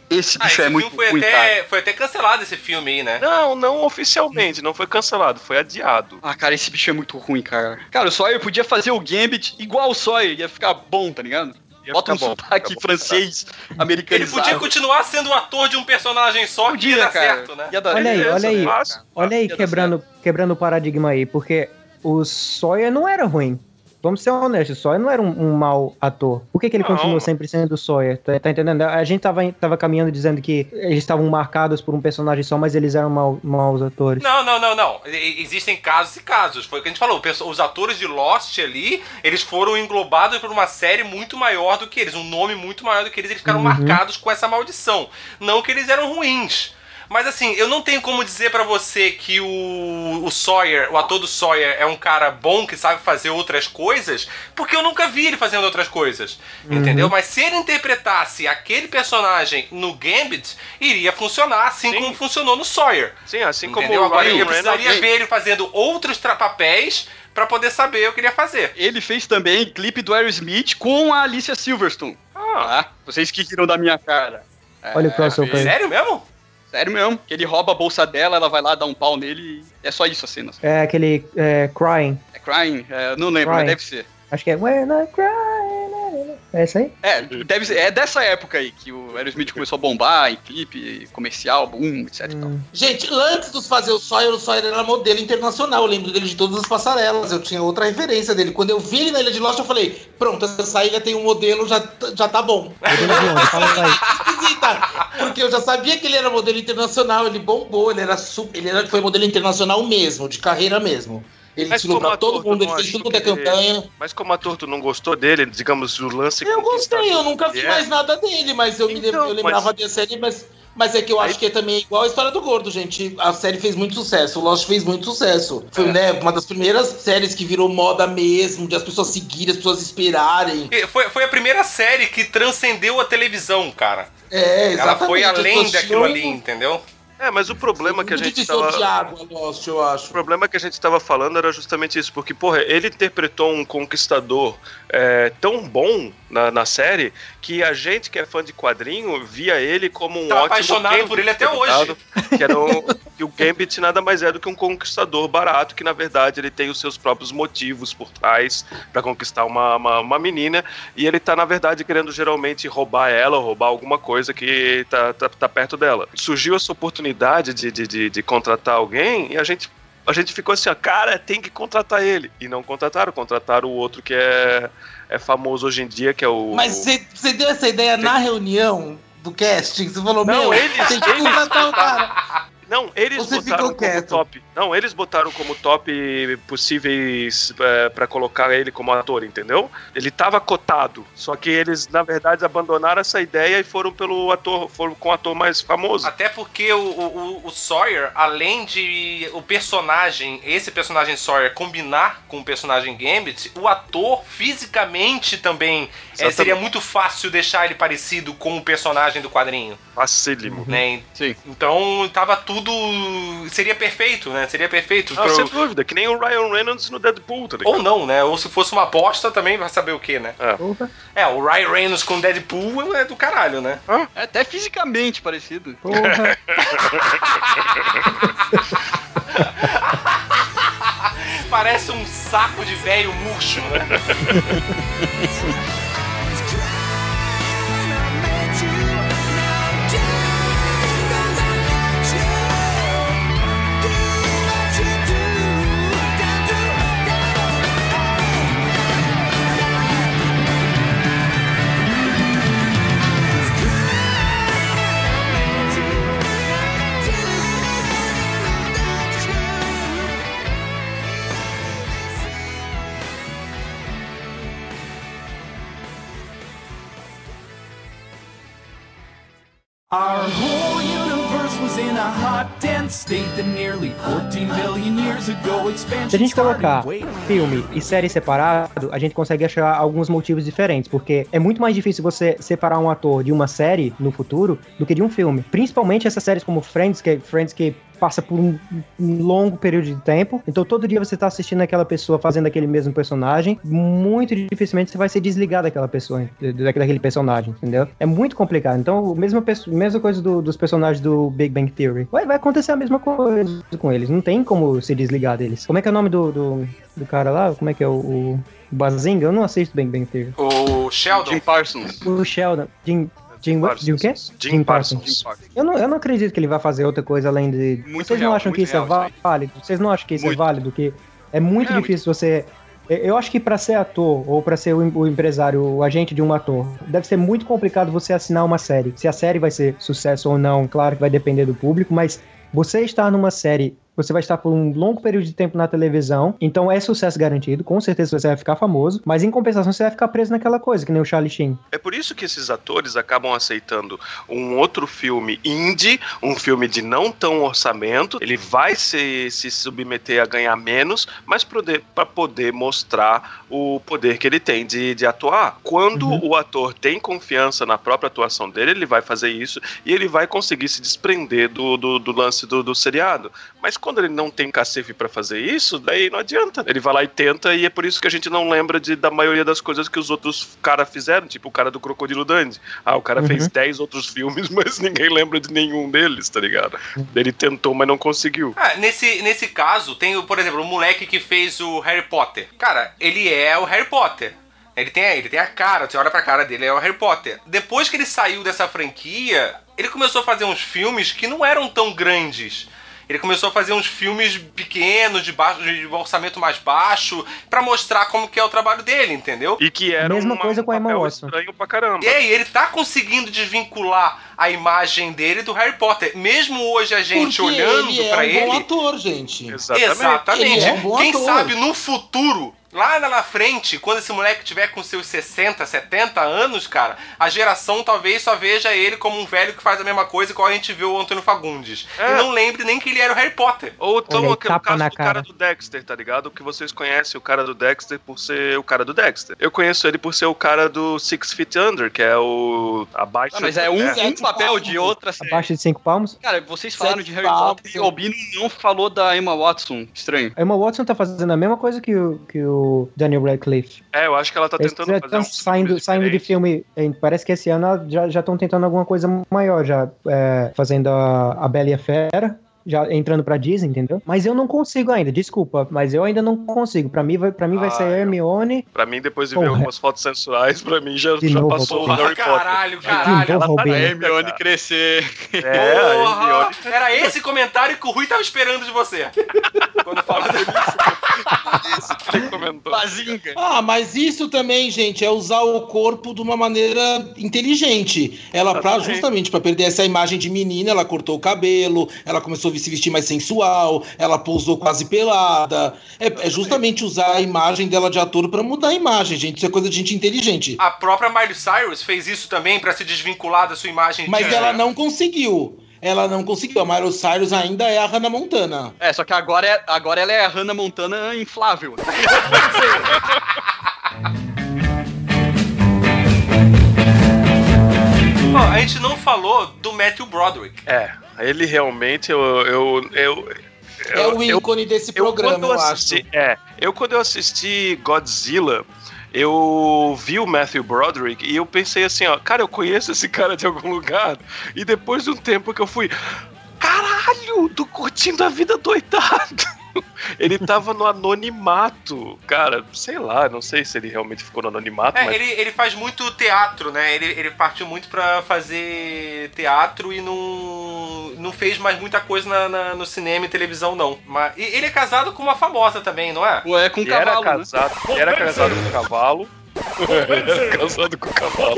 Esse Ah, bicho esse é filme muito foi ruim, cara. até, foi até cancelado esse filme aí, né? Não, não oficialmente, não foi cancelado, foi adiado. Ah, cara, esse bicho é muito ruim, cara. Cara, o Sawyer podia fazer o Gambit igual o Sawyer, ia ficar bom, tá ligado? Ia Bota um bom, sotaque bom, francês, Ele americanizado. podia continuar sendo o ator de um personagem só que Podia, ia dar cara. certo, né? Ia dar- Olha aí, olha aí. Olha aí, quebrando, quebrando o paradigma aí, porque o Sawyer não era ruim. Vamos ser honestos, o Sawyer não era um, um mau ator. Por que, que ele Não. continua sempre sendo o Sawyer? Tá, tá entendendo? A gente tava, tava caminhando dizendo que eles estavam marcados por um personagem só, mas eles eram mau, maus atores. Não, não, não, não. Existem casos e casos. Foi o que a gente falou. Os atores de Lost ali, eles foram englobados por uma série muito maior do que eles, um nome muito maior do que eles, eles ficaram Uhum. marcados com essa maldição. Não que eles eram ruins. Mas assim, eu não tenho como dizer pra você que o, o Sawyer, o ator do Sawyer, é um cara bom que sabe fazer outras coisas, porque eu nunca vi ele fazendo outras coisas. Entendeu? Mas se ele interpretasse aquele personagem no Gambit, iria funcionar assim Sim. como funcionou no Sawyer. Sim, assim como Entendeu? o Agora Ryan eu precisaria Reynolds- ver ele fazendo outros papéis pra poder saber o que ele ia fazer. Ele fez também clipe do Aerosmith com a Alicia Silverstone. Ah, Tá? Vocês que riram da minha cara. É, Olha o crossover. aí. Sério mesmo? Sério mesmo. Que ele rouba a bolsa dela, ela vai lá dar um pau nele e é só isso a cena. É aquele é, Crying. É Crying? É, não lembro, Crying. mas deve ser. Acho que é When I Cry. É isso aí? É, deve ser, é dessa época aí que o Aerosmith começou a bombar em clipe, comercial, boom, etc tal. Gente, antes dos fazer o Sawyer, o Sawyer era modelo internacional. Eu lembro dele de todas as passarelas. Eu tinha outra referência dele. Quando eu vi ele na Ilha de Lost, eu falei: pronto, essa ilha tem um modelo, já, já tá bom. Esquisita, porque eu já sabia que ele era modelo internacional, ele bombou, ele era super, ele era, foi modelo internacional mesmo, de carreira mesmo. Ele Mas pra todo mundo, ele fez tudo quanto é campanha. Mas como ator, tu não gostou dele, digamos, o lance Eu gostei, eu nunca vi É. mais nada dele, mas eu, me Então, eu lembrava mas- da série, mas, mas é que eu acho que é também igual a história do Gordo, gente. A série fez muito sucesso, o Lost fez muito sucesso. Foi É. né, uma das primeiras séries que virou moda mesmo, de as pessoas seguirem, as pessoas esperarem. Foi, foi a primeira série que transcendeu a televisão, cara. É, Ela foi exatamente, além daquilo ali, entendeu? É, mas o problema que a gente tava... de água, Lost, eu acho. O problema que a gente estava falando era justamente isso, porque, porra, ele interpretou um conquistador é, tão bom na, na série que a gente que é fã de quadrinho via ele como um Tá ótimo apaixonado por ele até hoje. Que, era um, que o Gambit nada mais é do que um conquistador barato, que na verdade ele tem os seus próprios motivos por trás para conquistar uma, uma, uma menina, e ele tá, na verdade, querendo geralmente roubar ela, ou roubar alguma coisa que tá, tá, tá perto dela. Surgiu essa oportunidade de, de, de, de contratar alguém e a gente a gente ficou assim, ó, cara, tem que contratar ele. E não contrataram, contrataram o outro que é, é famoso hoje em dia, que é o. Mas você você deu essa ideia na reunião do casting? Você falou, Não, meu, eles- tem que eles contratar o cara. Não, eles Você botaram como top. Não, eles botaram como top possíveis é, para colocar ele como ator, entendeu? Ele tava cotado, só que eles na verdade abandonaram essa ideia e foram pelo ator, foram com o ator mais famoso. Até porque o, o, o Sawyer, além de o personagem, esse personagem Sawyer, combinar com o personagem Gambit, o ator fisicamente também é, seria muito fácil deixar ele parecido com o personagem do quadrinho. Facílimo. Né? Sim. Então tava tudo. Seria perfeito, né? Seria perfeito. Ah, pro- sem dúvida, que nem o Ryan Reynolds no Deadpool, tá? Ou não, né? Ou se fosse uma aposta também, vai saber o que, né? É. É, o Ryan Reynolds com Deadpool é do caralho, né? É até fisicamente parecido. Porra. Parece um saco de velho murcho, né? Our whole universe was in a hot, dense state that nearly 14 billion years ago expansion Se a gente colocar filme e série separado, a gente consegue achar alguns motivos diferentes, porque é muito mais difícil você separar um ator de uma série no futuro do que de um filme. Principalmente essas séries como Friends, que Friends que passa por um, um longo período de tempo. Então todo dia você tá assistindo aquela pessoa fazendo aquele mesmo personagem, muito dificilmente você vai se desligar daquela pessoa, da- daquele personagem, entendeu? É muito complicado. Então, mesma, mesma coisa do- dos personagens do Big Bang Theory. Vai, vai acontecer a mesma coisa com eles. Não tem como se desligar deles. Como é que é o nome do, do, do cara lá? Como é que é o, o Bazinga? Eu não assisto Big Bang Theory. O Sheldon. Jim Parsons. O Sheldon. Jim. Jim, Parsons. Jim quê? Jim Parsons. Jim Parsons. Eu não, eu não acredito que ele vai fazer outra coisa além de. Muito Vocês não real, acham que muito isso é isso válido? Vocês não acham que isso Muito. é válido? Que é muito É, difícil você. eu- Eu acho que pra ser ator ou pra ser o empresário, o agente de um ator, deve ser muito complicado você assinar uma série. Se a série vai ser sucesso ou não, claro que vai depender do público, mas você estar numa série, você vai estar por um longo período de tempo na televisão, então é sucesso garantido, com certeza você vai ficar famoso, mas em compensação você vai ficar preso naquela coisa, que nem o Charlie Sheen. É por isso que esses atores acabam aceitando um outro filme indie, um filme de não tão orçamento. Ele vai se, se submeter a ganhar menos, mas para poder mostrar o poder que ele tem de, de atuar. Quando o ator tem confiança na própria atuação dele, ele vai fazer isso e ele vai conseguir se desprender do, do, do lance do, do seriado. Mas quando ele não tem cacife para fazer isso, daí não adianta. Ele vai lá e tenta, e é por isso que a gente não lembra de, da maioria das coisas que os outros caras fizeram, tipo o cara do Crocodilo Dandy. Ah, o cara Uhum. fez 10 outros filmes, mas ninguém lembra de nenhum deles, tá ligado? Ele tentou, mas não conseguiu. Ah, nesse, nesse caso, tem, por exemplo, o moleque que fez o Harry Potter. Cara, ele é o Harry Potter. Ele tem, ele tem a cara, você olha pra cara dele, é o Harry Potter. Depois que ele saiu dessa franquia, ele começou a fazer uns filmes que não eram tão grandes. Ele começou a fazer uns filmes pequenos, de, baixo, de orçamento mais baixo, pra mostrar como que é o trabalho dele, entendeu? E que era Mesma uma- coisa com a um Emma papel Watson. estranho pra caramba. E aí, ele tá conseguindo desvincular a imagem dele do Harry Potter. Mesmo hoje a gente Porque olhando ele é pra um ele. bom ator, gente. Exatamente. Ele é um bom Quem ator. sabe no futuro, lá na frente, quando esse moleque tiver com seus 60, 70 anos, cara, a geração talvez só veja ele como um velho que faz a mesma coisa igual a gente viu o Antônio Fagundes. É. E não lembre nem que ele era o Harry Potter. Ou então aquele tapa caso do cara. cara. do Dexter, tá ligado? Que vocês conhecem o cara do Dexter por ser o cara do Dexter. Eu conheço ele por ser o cara do Six Feet Under, que é o abaixo. Ah, mas é um, da um papel de outra série. Abaixo de cinco palmos. Cara, vocês falaram de Harry Sete Potter e o Albino não falou da Emma Watson. Estranho. A Emma Watson tá fazendo a mesma coisa que o, que o Daniel Radcliffe. É, eu acho que ela tá Eles tentando fazer um saindo, saindo de filme. Parece que esse ano já estão tentando alguma coisa maior, já é, fazendo a, a Bela e a Fera. Já entrando pra Disney, entendeu? Mas eu não consigo ainda, desculpa, mas eu ainda não consigo. Pra mim vai, pra mim vai Ah, ser Hermione. Pra mim, depois de ver Porra. algumas fotos sensuais, pra mim já, já novo, passou o. Harry Potter. Caralho, caralho. novo, tá Albino. aí, Hermione cara. crescer. É, a! Hermione Era esse comentário que o Rui tava esperando de você. Quando falou que ele comentou. Bazinga. Ah, mas isso também, gente, é usar o corpo de uma maneira inteligente. Ela, pra, justamente para perder essa imagem de menina, ela cortou o cabelo, ela começou a se vestir mais sensual, ela pousou quase pelada. É, é justamente usar a imagem dela de ator pra mudar a imagem, gente. Isso é coisa de gente inteligente. A própria Miley Cyrus fez isso também pra se desvincular da sua imagem Mas de ela não conseguiu. Ela não conseguiu. A Miley Cyrus ainda é a Hannah Montana. É, só que agora, é, agora ela é a Hannah Montana inflável. Ó, a gente não falou do Matthew Broderick. É, ele realmente, eu... eu, eu é o eu- ícone desse eu, programa, quando eu, eu acho. assisti, É, eu quando eu assisti Godzilla, eu vi o Matthew Broderick e eu pensei assim, ó, cara, eu conheço esse cara de algum lugar. E depois de um tempo que eu fui, caralho, tô curtindo a vida doidado. Ele tava no anonimato, cara, sei lá, não sei se ele realmente ficou no anonimato, É, mas ele, ele faz muito teatro, né? Ele, ele partiu muito pra fazer teatro e não, não fez mais muita coisa na- na- no cinema e televisão, não. Mas, e ele é casado com uma famosa também, não é? Ué, com ele era cavalo, né? casado, ele era casado com o cavalo. Casado com o cavalo.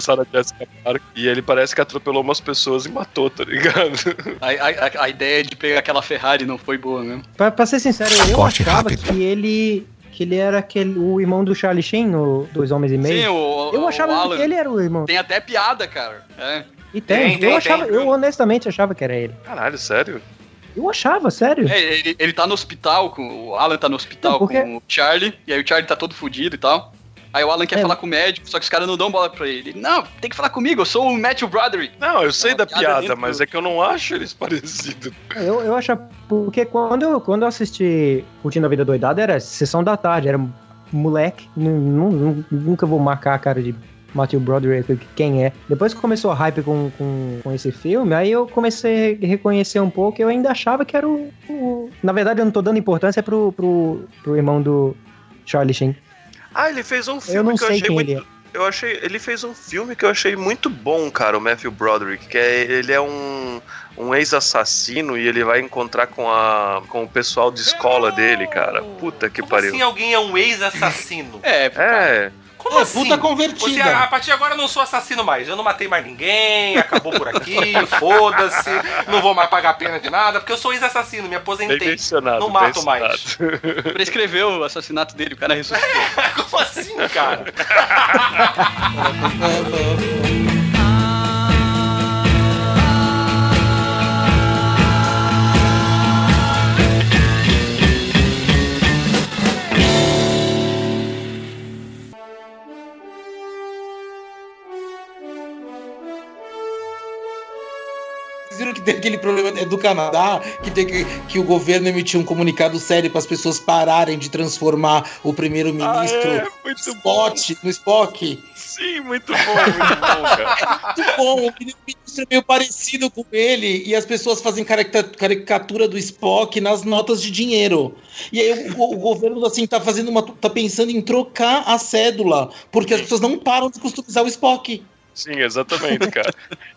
Sarah Jessica Parker. E ele parece que atropelou umas pessoas e matou, tá ligado? A, a- a ideia de pegar aquela Ferrari não foi boa mesmo. Pra, pra ser sincero, eu Corte achava rápido. que ele. Que ele era aquele, o irmão do Charlie Sheen, no Dois Homens e Meio. Sim, o, eu o achava Alan que ele era o irmão. Tem até piada, cara. É. E tem, Tem, tem, eu achava, tem. eu honestamente achava que era ele. Caralho, sério? Eu achava, sério. É, ele, ele tá no hospital, com, o Alan tá no hospital Não, porque- com o Charlie, e aí o Charlie tá todo fudido e tal. Aí o Alan quer É. falar com o médico, só que os caras não dão bola pra ele. Ele, Não, tem que falar comigo, eu sou o Matthew Broderick. Não, eu sei É da piada piada, mas do- é que eu não acho eles parecidos. Eu, eu acho. Porque quando eu, quando eu assisti Curtindo a Vida Doidada, era sessão da tarde, era moleque. nu- nu- nunca vou marcar a cara de Matthew Broderick, quem é. Depois que começou a hype com, com, com esse filme, aí eu comecei a reconhecer um pouco. Eu ainda achava que era o. o- Na verdade, eu não tô dando importância pro, pro, pro irmão do Charlie Sheen. Ah, ele fez um filme Eu não que eu sei achei quem muito. ele é. Eu achei. Ele fez um filme que eu achei muito bom, cara, o Matthew Broderick, que é, ele é um, um ex-assassino e ele vai encontrar com, a, com o pessoal de escola dele, cara. Puta que Como pariu. assim alguém é um ex-assassino? É, É, Como É, assim? puta convertida. Você, a partir de agora eu não sou assassino mais. Eu não matei mais ninguém, acabou por aqui, foda-se. Não vou mais pagar pena de nada, porque eu sou ex-assassino, me aposentei. Não mato mais. prescreveu o assassinato dele, o cara ressuscitou. Como assim, cara? Tem aquele problema é do Canadá, que, tem que, que o governo emitiu um comunicado sério para as pessoas pararem de transformar o primeiro-ministro Ah, é, no. Spock, no Spock. Sim, muito bom, muito bom, cara. Muito bom, o primeiro-ministro é meio parecido com ele e as pessoas fazem carica- caricatura do Spock nas notas de dinheiro. E aí o, o governo assim tá fazendo uma tá pensando em trocar a cédula, porque as pessoas não param de customizar o Spock. Sim, exatamente, cara.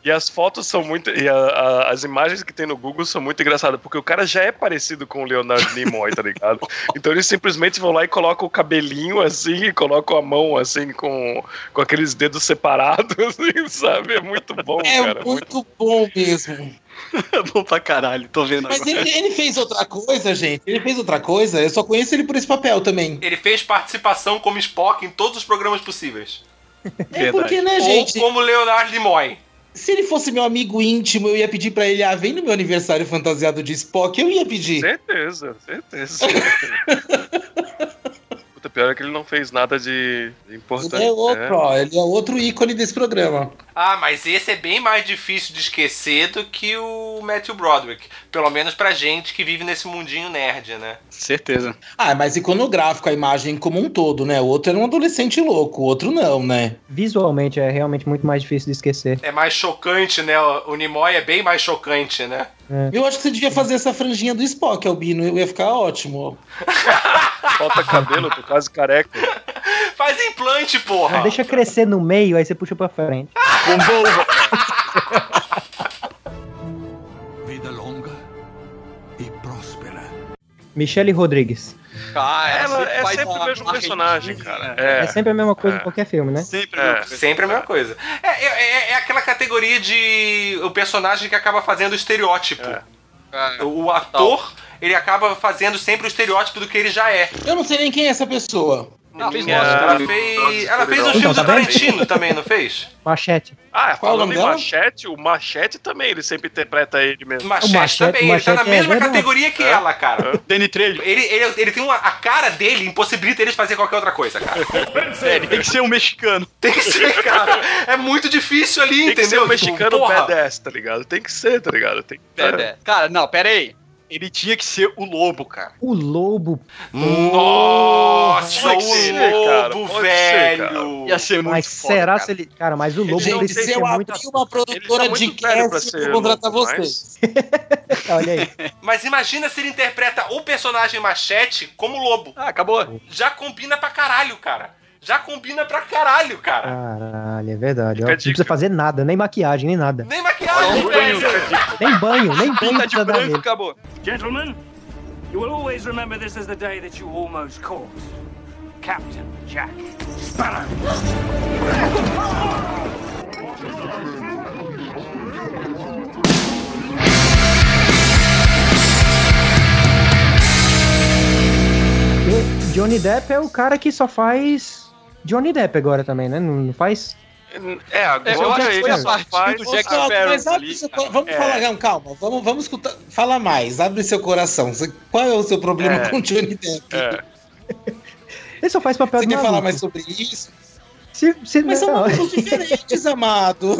E as fotos são muito. E a- a- as imagens que tem no Google são muito engraçadas, porque o cara já é parecido com o Leonardo Nimoy, tá ligado? Então eles simplesmente vão lá e colocam o cabelinho assim, e colocam a mão assim, com, com aqueles dedos separados, assim, sabe? É muito bom, É cara. muito bom mesmo. bom pra caralho, tô vendo Mas agora. ele, ele fez outra coisa, gente. Ele fez outra coisa. Eu só conheço ele por esse papel também. Ele fez participação como Spock em todos os programas possíveis. É porque, né, Ou gente? como Leonardo Nimoy. Se ele fosse meu amigo íntimo, eu ia pedir pra ele, ah, vem no meu aniversário fantasiado de Spock, eu ia pedir. Certeza, certeza. Puta, pior é que ele não fez nada de, de importante. Ele é outro, né? ó. Ele é outro ícone desse programa. Ah, mas esse é bem mais difícil de esquecer do que o Matthew Broderick. Pelo menos pra gente que vive nesse mundinho nerd, né? Certeza. Ah, mas iconográfico, a imagem como um todo, né? O outro era um adolescente louco, o outro não, né? Visualmente é realmente muito mais difícil de esquecer. É mais chocante, né? O Nimoy é bem mais chocante, né? Eu acho que você devia fazer essa franjinha do Spock, Albino. Ia ficar ótimo. Falta cabelo, tô quase careca. Faz implante, porra! Deixa crescer no meio, aí você puxa pra frente. Vida Michelle Rodrigues. Ah, Ela é faz sempre o mesmo personagem, redinha, cara. né? É, É. sempre a mesma coisa é. em qualquer filme, né? Sempre. É. Sempre a mesma coisa. É, é, é- é aquela categoria de o personagem que acaba fazendo o estereótipo. É. O ator, ele acaba fazendo sempre o estereótipo do que ele já é. Eu não sei nem quem é essa pessoa. Não, fez Ela fez, ela fez os filmes do? Tarantino também, não fez? Machete. Ah, Qual é o falando nome em dela? Machete, o Machete também, ele sempre interpreta ele mesmo. Machete, Machete- também, ele tá na Machete é mesma verdade. categoria que ela, cara. Danny Trejo. Ele, ele, ele tem uma. A cara dele impossibilita ele de fazer qualquer outra coisa, cara. É, ele tem que ser um mexicano. Tem que ser, cara. É muito difícil ali, Tem que ser entendeu? um mexicano porra. badass, tá ligado? Tem que ser, tá ligado? Tem que É, é. Cara, não, pera aí. Ele tinha que ser o lobo, cara. O lobo. Nossa, o ser, cara, lobo, ser, velho. Ia ser muito Mas foda, será cara. se ele. Cara, mas o lobo Gente, precisa se ser eu muito. abrir uma produtora Ele tá de cast, eu vou contratar lobo, vocês. Olha aí. Mas imagina se ele interpreta o personagem Machete como lobo. Ah, acabou. Já combina pra caralho, cara. Já combina pra caralho, cara. Caralho, é verdade. Ó. Não precisa fazer nada, nem maquiagem, nem nada. Nem maquiagem, velho. Nem banho, nem banho Pinta de branco, nele. acabou. Gentlemen, you will always remember this as the day that you almost caught Captain Jack Sparrow. Johnny Depp é o cara que só faz Johnny Depp agora também, né? Não, faz. É, É, agora eu acho que ele foi a só partir faz... do Jack Sparrow mas abre ali, seu Vamos É. falar, não, calma. Vamos, vamos escutar. Fala mais, abre seu coração. Qual é o seu problema É. com o Johnny Depp? É. Ele só faz papel Você de quer falar maluco. mais sobre isso? Se, se, Mas são não, malucos diferentes, amado.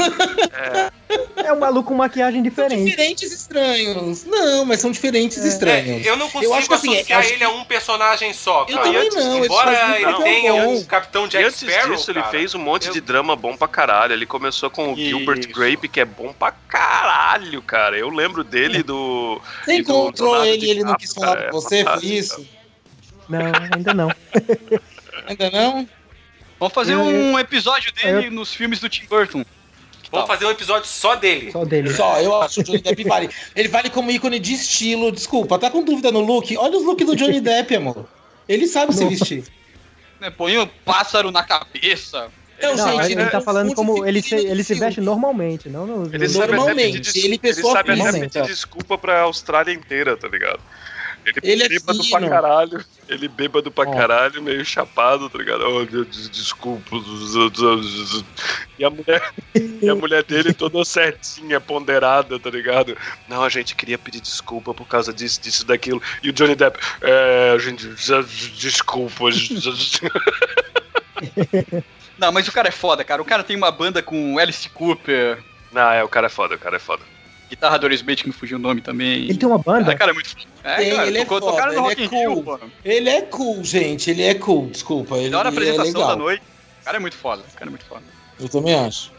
é um maluco com maquiagem diferente. Diferentes estranhos. Não, mas são diferentes estranhos. É, eu não consigo acho que, assim, associar acho ele a um personagem só. Eu cara. também não, ele Embora ele, muito tenha bom. um Capitão E Jack antes Sparrow, disso, ele cara, fez um monte eu- de drama bom pra caralho. Ele começou com o Gilbert Isso. Grape, que é bom pra caralho, cara. Eu lembro dele do. Você e do encontrou Leonardo ele e ele não quis falar cara, com é você? Foi isso? Não, ainda não. Ainda não? Vamos fazer Eu- um episódio dele eu- nos filmes do Tim Burton. Vamos fazer um episódio só dele. Só dele. Só, eu acho que o Johnny Depp vale. Ele vale como ícone de estilo. Desculpa, tá com dúvida no look? Olha os looks do Johnny Depp, amor. Ele sabe se Não. vestir. Né, Põe um pássaro na cabeça. Não, Não, gente, ele tá falando como ele se, ele se veste normalmente, não no. Ele no- sabe até Normalmente, ele pessoa sabe até física. pedir desculpa pra Austrália inteira, tá ligado? Ele, Ele é bêbado fino. pra caralho. Ele bêbado pra Ó. caralho, meio chapado, tá ligado? Oh, desculpa. E a mulher, e a mulher dele toda certinha, ponderada, tá ligado? Não, a gente queria pedir desculpa por causa disso, disso, daquilo. E o Johnny Depp, é, a gente, desculpa. Não, mas o cara é foda, cara. O cara tem uma banda com Alice Cooper, Não, é, o cara é foda, o cara é foda. Guitarra do Aerosmith que me fugiu o nome também. Ele tem uma banda? Ah, cara, é muito foda. É, Tem, cara, ele é tocou, foda, tocaram no ele Rock é in Rio, cool. mano. Ele é cool, gente. Ele é cool, desculpa. Ele, Da hora ele é apresentação legal. da noite. O cara é muito foda, o cara é muito foda. Eu também acho.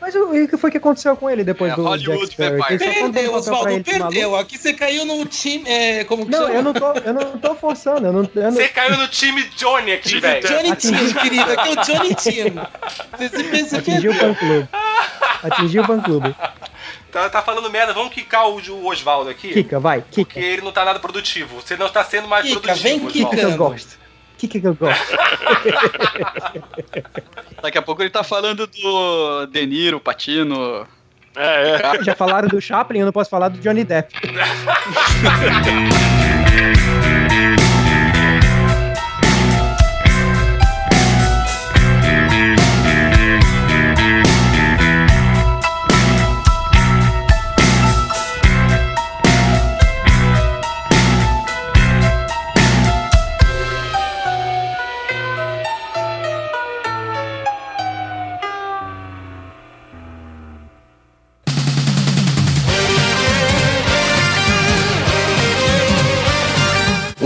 Mas o, o que foi que aconteceu com ele depois É, do Hollywood Jack Perdeu, Oswaldo, perdeu. Aqui você caiu no time. É, como que Não, chama? eu não tô, eu não tô forçando, eu não, eu não- Você caiu no time Johnny aqui, velho. Johnny Team, querido. Aqui é o Johnny Team. Você, você pensa que atingiu o fã clube. Atingiu o fã clube. Tá, tá falando merda, vamos quicar o, o Oswaldo aqui. Kika, vai, Porque Kika. ele não tá nada produtivo. Você não tá sendo mais Kika, produtivo, vem. Kika que eu gosto. Kika que eu gosto. Daqui a pouco ele tá falando do De Niro, Patino. É, é. Já falaram do Chaplin, eu não posso falar do Johnny Depp.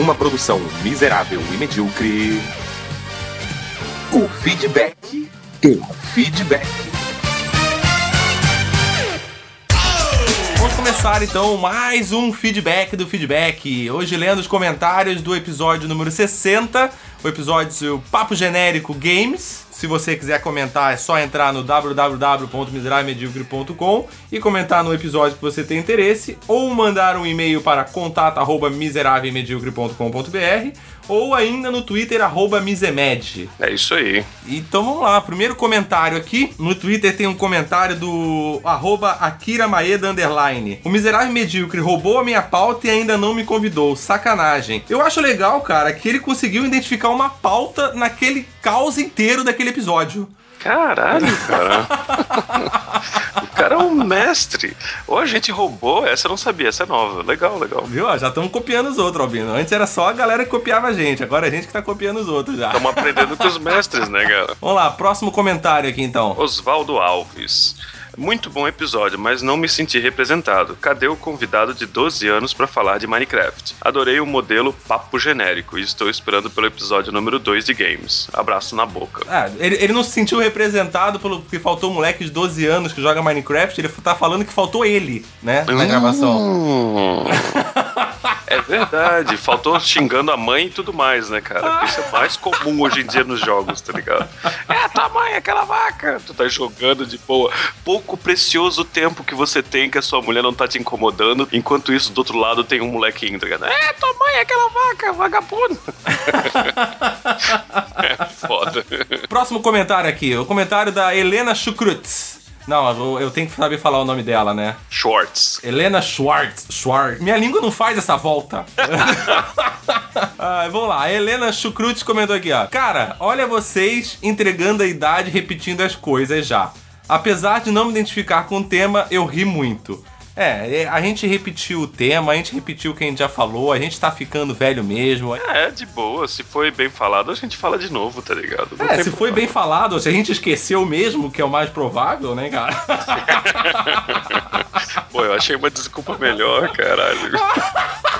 Uma produção miserável e medíocre. O feedback. O feedback. Vamos começar então mais um feedback do feedback. Hoje lendo os comentários do episódio número 60, o episódio Papo Genérico Games. Se você quiser comentar, é só entrar no www.miserávelmedíocre.com e comentar no episódio que você tem interesse, ou mandar um e-mail para contato@miserávelmedíocre.com.br ou ainda no Twitter arroba misemed. É isso aí. Então vamos lá, primeiro comentário aqui. No Twitter tem um comentário do arroba Akira Maeda underline. O miserável medíocre roubou a minha pauta e ainda não me convidou. Sacanagem. Eu acho legal, cara, que ele conseguiu identificar uma pauta naquele caos inteiro daquele episódio. Caralho, cara. o cara é um mestre. Ou a gente roubou, essa eu não sabia, essa é nova. Legal, legal. Viu? Ó, Já estamos copiando os outros, Albino. Antes era só a galera que copiava a gente, agora é a gente que tá copiando os outros já. Estamos aprendendo com os mestres, né, cara? Vamos lá, próximo comentário aqui então. Oswaldo Alves. Muito bom episódio, mas não me senti representado. Cadê o convidado de 12 anos para falar de Minecraft? Adorei o modelo papo genérico e estou esperando pelo episódio número 2 de games. Abraço na boca. Ah, ele, ele não se sentiu representado pelo que faltou um moleque de 12 anos que joga Minecraft, ele tá falando que faltou ele, né? Na gravação. É verdade, faltou xingando a mãe e tudo mais, né, cara? Isso é mais comum hoje em dia nos jogos, tá ligado? É tua mãe, aquela vaca! Tu tá jogando de boa. Pouco precioso tempo que você tem que a sua mulher não tá te incomodando, enquanto isso do outro lado tem um molequinho, tá ligado? É, tua mãe, aquela vaca, vagabundo! é foda. Próximo comentário aqui, o comentário da Helena Schukrutz. Não, eu, tenho que saber falar o nome dela, né? Schwartz. Helena Schwartz. Schwartz. Minha língua não faz essa volta. ah, vamos lá, a Helena Chucrutes comentou aqui, ó. Cara, olha vocês entregando a idade e repetindo as coisas já. Apesar de não me identificar com o tema, eu ri muito. É, a gente repetiu o tema, a gente repetiu o que a gente já falou, a gente tá ficando velho mesmo. É, de boa. Se foi bem falado, a gente fala de novo, tá ligado? Não É, se foi bem falado, se a gente esqueceu mesmo, que é o mais provável, né, cara? Pô, eu achei uma desculpa melhor, caralho.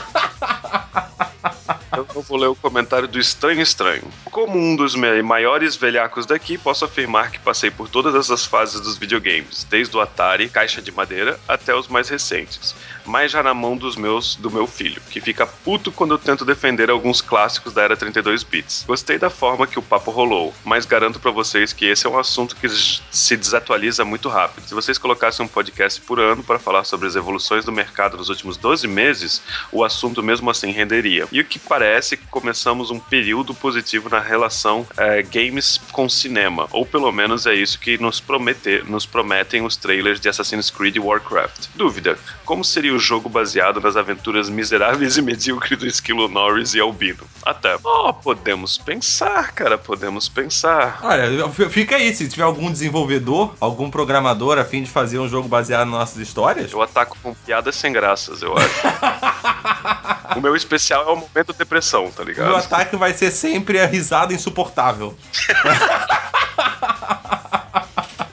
Eu vou ler o comentário do Estranho Estranho. Como um dos maiores velhacos daqui, posso afirmar que passei por todas essas fases dos videogames, desde o Atari, caixa de madeira, até os mais recentes. Mas já na mão dos meus, do meu filho, que fica puto quando eu tento defender alguns clássicos da era 32 bits. Gostei da forma que o papo rolou, mas garanto pra vocês que esse é um assunto que se desatualiza muito rápido. Se vocês colocassem um podcast por ano para falar sobre as evoluções do mercado nos últimos 12 meses, o assunto mesmo assim renderia. E o que parece que começamos um período positivo na relação eh, games com cinema, ou pelo menos é isso que nos, prometer, nos prometem os trailers de Assassin's Creed e Warcraft. Dúvida: como seria o jogo baseado nas aventuras miseráveis e medíocres do Esquilo Norris e Albino? Até. Oh, podemos pensar, cara, podemos pensar. Olha, fica aí, se tiver algum desenvolvedor, algum programador a fim de fazer um jogo baseado nas nossas histórias. Eu ataco com piadas sem graças, eu acho. o meu especial é o momento depressão, tá O ligado? meu ataque vai ser sempre a risada insuportável.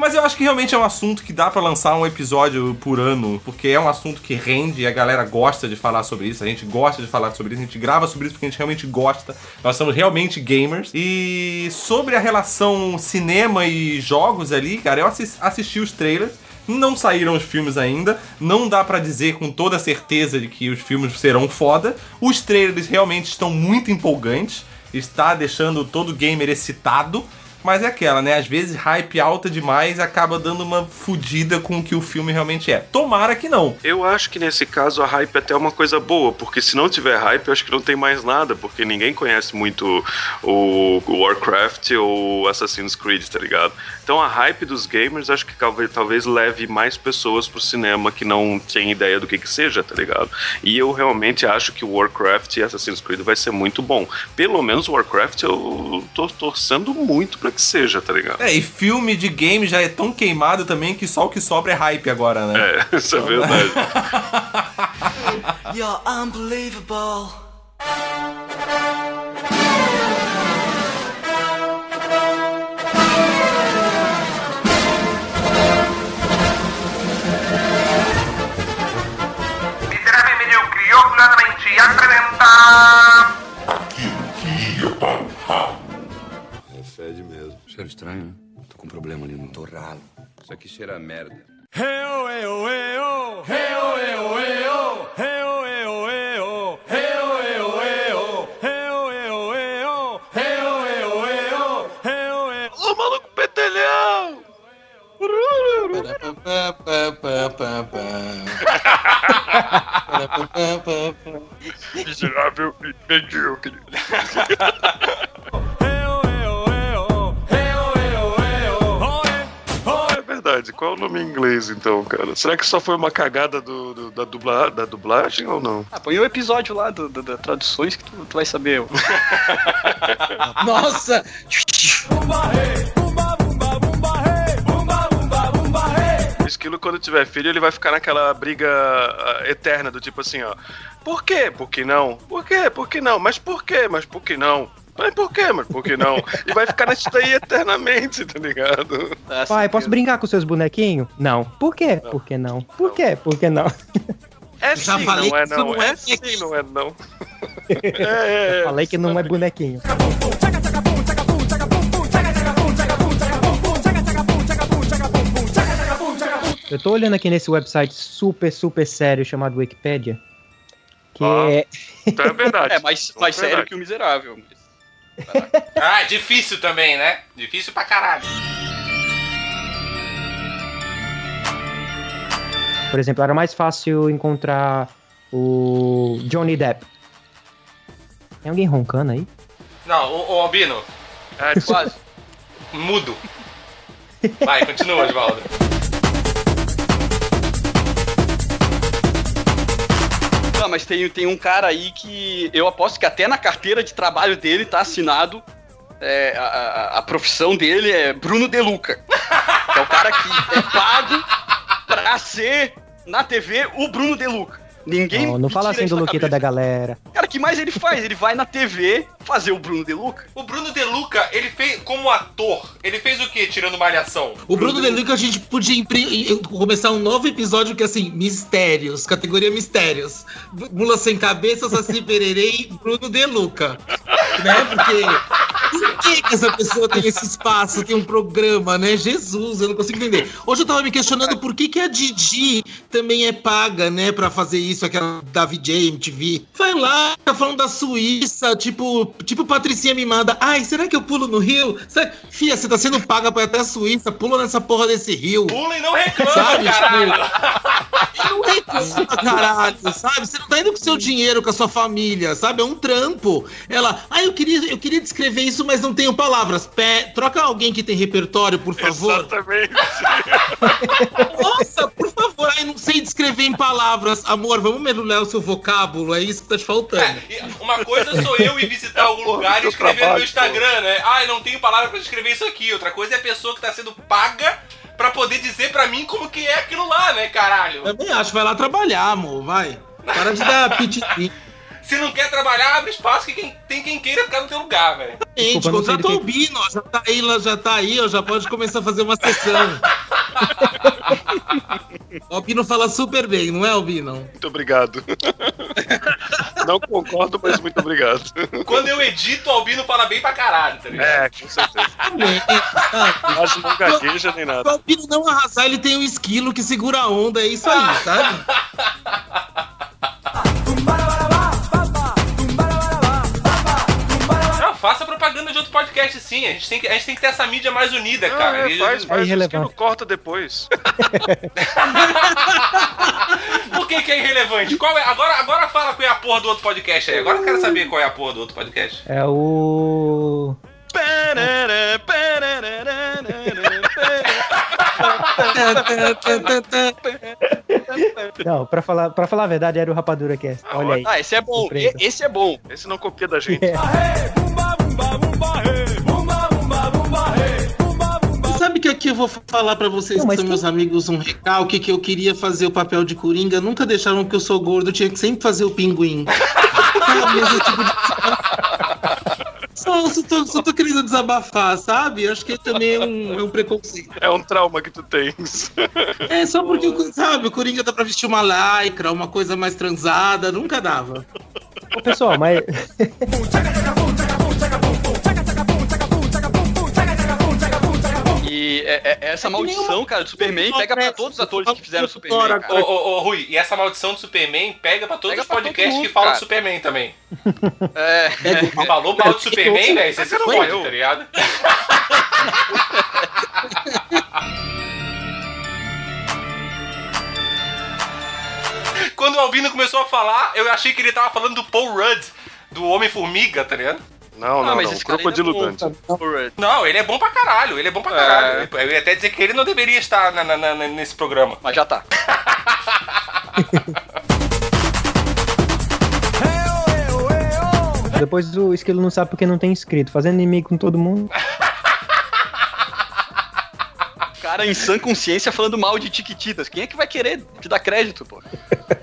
Mas eu acho que realmente é um assunto que dá pra lançar um episódio por ano, porque é um assunto que rende e a galera gosta de falar sobre isso. A gente gosta de falar sobre isso, a gente grava sobre isso porque a gente realmente gosta. Nós somos realmente gamers. E sobre a relação cinema e jogos ali, cara, eu assis- assisti os trailers. Não saíram os filmes ainda, não dá pra dizer com toda certeza de que os filmes serão foda. Os trailers realmente estão muito empolgantes, está deixando todo gamer excitado. Mas é aquela, né? Às vezes hype alta demais acaba dando uma fudida com o que o filme realmente é. Tomara que não. Eu acho que nesse caso a hype até é uma coisa boa, porque se não tiver hype, eu acho que não tem mais nada, porque ninguém conhece muito o Warcraft ou Assassin's Creed, tá ligado? Então a hype dos gamers acho que talvez, leve mais pessoas pro cinema que não tem ideia do que que seja, tá ligado? E eu realmente acho que o Warcraft e Assassin's Creed vai ser muito bom. Pelo menos Warcraft eu tô torcendo muito pra que seja, tá ligado? É, e filme de game já é tão queimado também que só o que sobra é hype agora, né? É, isso é verdade. You're unbelievable. Aqui cheira a merda. Ô maluco petelhão! Miserável e medíocre. Qual é o nome em inglês, então, cara? Será que só foi uma cagada do, do- da, dubla, da dublagem ou não? Ah, põe o episódio lá do, do- da traduções que tu, tu vai saber. Nossa! Esquilo, quando tiver filho, ele vai ficar naquela briga ah, eterna do tipo assim, ó. Por quê? Por que não? Por quê? Por que não? Mas por quê? Mas por que não? Mas por quê? Mas por que não? E vai ficar nisso daí eternamente, tá ligado? Pai, posso brincar com seus bonequinhos? Não. Por quê? Por que não? Por quê? Por que não? É Já sim, falei não é não. não é é sim, não é não. É, é. Falei que não é bonequinho. Eu tô olhando aqui nesse website super, super sério chamado Wikipedia. Que Ah. é. Então é verdade. É mais, mais É sério que o miserável. Ah, difícil também, né? Difícil pra caralho. Por exemplo, era mais fácil encontrar o Johnny Depp. Tem alguém roncando aí? Não, o, o Albino, Ah, Quase. mudo. Vai, continua, Osvaldo. Mas tem, tem um cara aí que eu aposto que até na carteira de trabalho dele tá assinado. é, a, a- a profissão dele é Bruno De Luca. Que é o cara que é pago pra ser na TV o Bruno De Luca. Ninguém. Não, não fala assim do da Luquita cabeça. da galera. Cara, o que mais ele faz? Ele vai na TV fazer o Bruno De Luca. O Bruno De Luca, ele fez como ator, ele fez o que tirando malhação? O Bruno De Luca, a gente podia começar um novo episódio que é assim, mistérios, categoria mistérios. Mula sem cabeça, Saci Pererê e Bruno De Luca. Né? Porque por que, que essa pessoa tem esse espaço, tem um programa, né? Jesus, eu não consigo entender. Hoje eu tava me questionando por que, que a Didi também é paga, né, pra fazer isso, aquela da VJ, MTV. Vai lá, tá falando da Suíça, tipo, tipo Patricinha mimada. Ai, será que eu pulo no rio? Será... Fia, você tá sendo paga pra ir até a Suíça, pula nessa porra desse rio. Pula e não reclama, Sabe, caralho. Não reclama, caralho, sabe? Você não tá indo com seu dinheiro, com a sua família, sabe? É um trampo. Ela, ah, eu queria, eu queria descrever isso, mas não tenho palavras. Pé, troca alguém que tem repertório, por favor. Exatamente. Nossa, por favor. Ai, não sei descrever em palavras. Amor, vamos mergulhar o seu vocábulo, é isso que tá te faltando. E Uma coisa sou eu ir visitar algum lugar e escrever no trabalho, meu Instagram, né? Ah, eu não tenho palavra pra descrever isso aqui. Outra coisa é a pessoa que tá sendo paga pra poder dizer pra mim como que é aquilo lá, né, caralho? Também acho, vai lá trabalhar, amor, vai. Para de dar pititim. Se não quer trabalhar, abre espaço que quem, tem quem queira ficar no teu lugar, velho. Gente, contrata do o Bino, ó, já tá aí, já tá aí, ó, já pode começar a fazer uma sessão. O Albino fala super bem, não é, Albino? Muito obrigado. Não concordo, mas muito obrigado. Quando eu edito, o Albino fala bem pra caralho, tá ligado? É, com certeza. Mas não gagueja nem Se o nada. Albino não arrasar, ele tem um esquilo que segura a onda, é isso aí, sabe? faça propaganda de outro podcast sim. A gente tem que, a gente tem que ter essa mídia mais unida, cara. É, E- faz, faz. O irrelevante. esquilo corta depois. Por que, que é irrelevante? Qual é? Agora, agora fala qual é a porra do outro podcast aí. Agora eu quero saber qual é a porra do outro podcast. É o. Não, pra falar, pra falar a verdade, era o Rapadura Cast. Olha aí. Ah, esse é bom. Surpresa. Esse é bom. Esse não copia da gente. Sabe que aqui eu vou falar pra vocês Não, que são meus amigos um recalque que eu queria fazer o papel de Coringa, nunca deixaram que eu sou gordo, tinha que sempre fazer o pinguim. Esse tipo de- Só, só, tô, só tô querendo desabafar, sabe? Acho que também é um, é um preconceito. É um trauma que tu tens. É só porque, o- sabe, o Coringa dá pra vestir uma lycra, uma coisa mais transada, nunca dava. Ô, pessoal, mas. E é- é- essa maldição, cara, do Superman pega pra todos os atores que fizeram o Superman, Ô, cara. ô, ô, Rui, e essa maldição do Superman pega pra todos Pega os todo podcasts mundo, que falam do Superman também. É. Falou mal do Superman, velho, você fode, eu. tá ligado? Quando o Albino começou a falar, eu achei que ele tava falando do Paul Rudd, do Homem-Formiga, tá ligado? Não, não, Ah, mas não. esse cara Crocodilo ainda Dante. não- Não, ele é bom pra caralho, ele é bom pra caralho. Eu ia até dizer que ele não deveria estar na- na- na- nesse programa. Mas já tá. Depois o esquilo não sabe porque não tem inscrito, fazendo inimigo com todo mundo. Cara em sã consciência falando mal de Tiquititas. Quem é que vai querer te dar crédito, pô?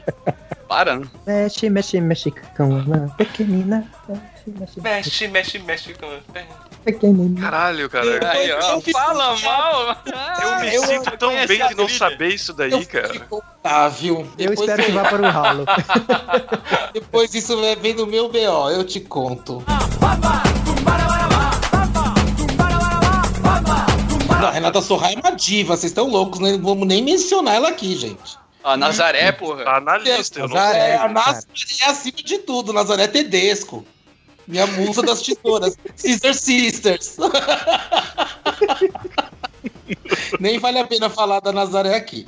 Para, né? Mexe, mexe, mexe com uma pequenina. Mexe, mexe, Mexe, mexe, mexe com. pequenina. Caralho, cara. Aí, ó, fala mal. Eu me eu- sinto tão bem de não saber isso daí, cara. Tá, viu? Eu Depois espero que vá para o ralo. Depois isso vai vem no meu BO, eu te conto. Não, Renata Sorra é uma diva, vocês estão loucos, não vamos nem mencionar ela aqui, gente. A Nazaré, porra. Tá na lista, eu não Nazaré, sei. a Nazaré é acima de tudo, Nazaré Tedesco. Minha musa das tesouras. Sister Sisters. Nem vale a pena falar da Nazaré aqui.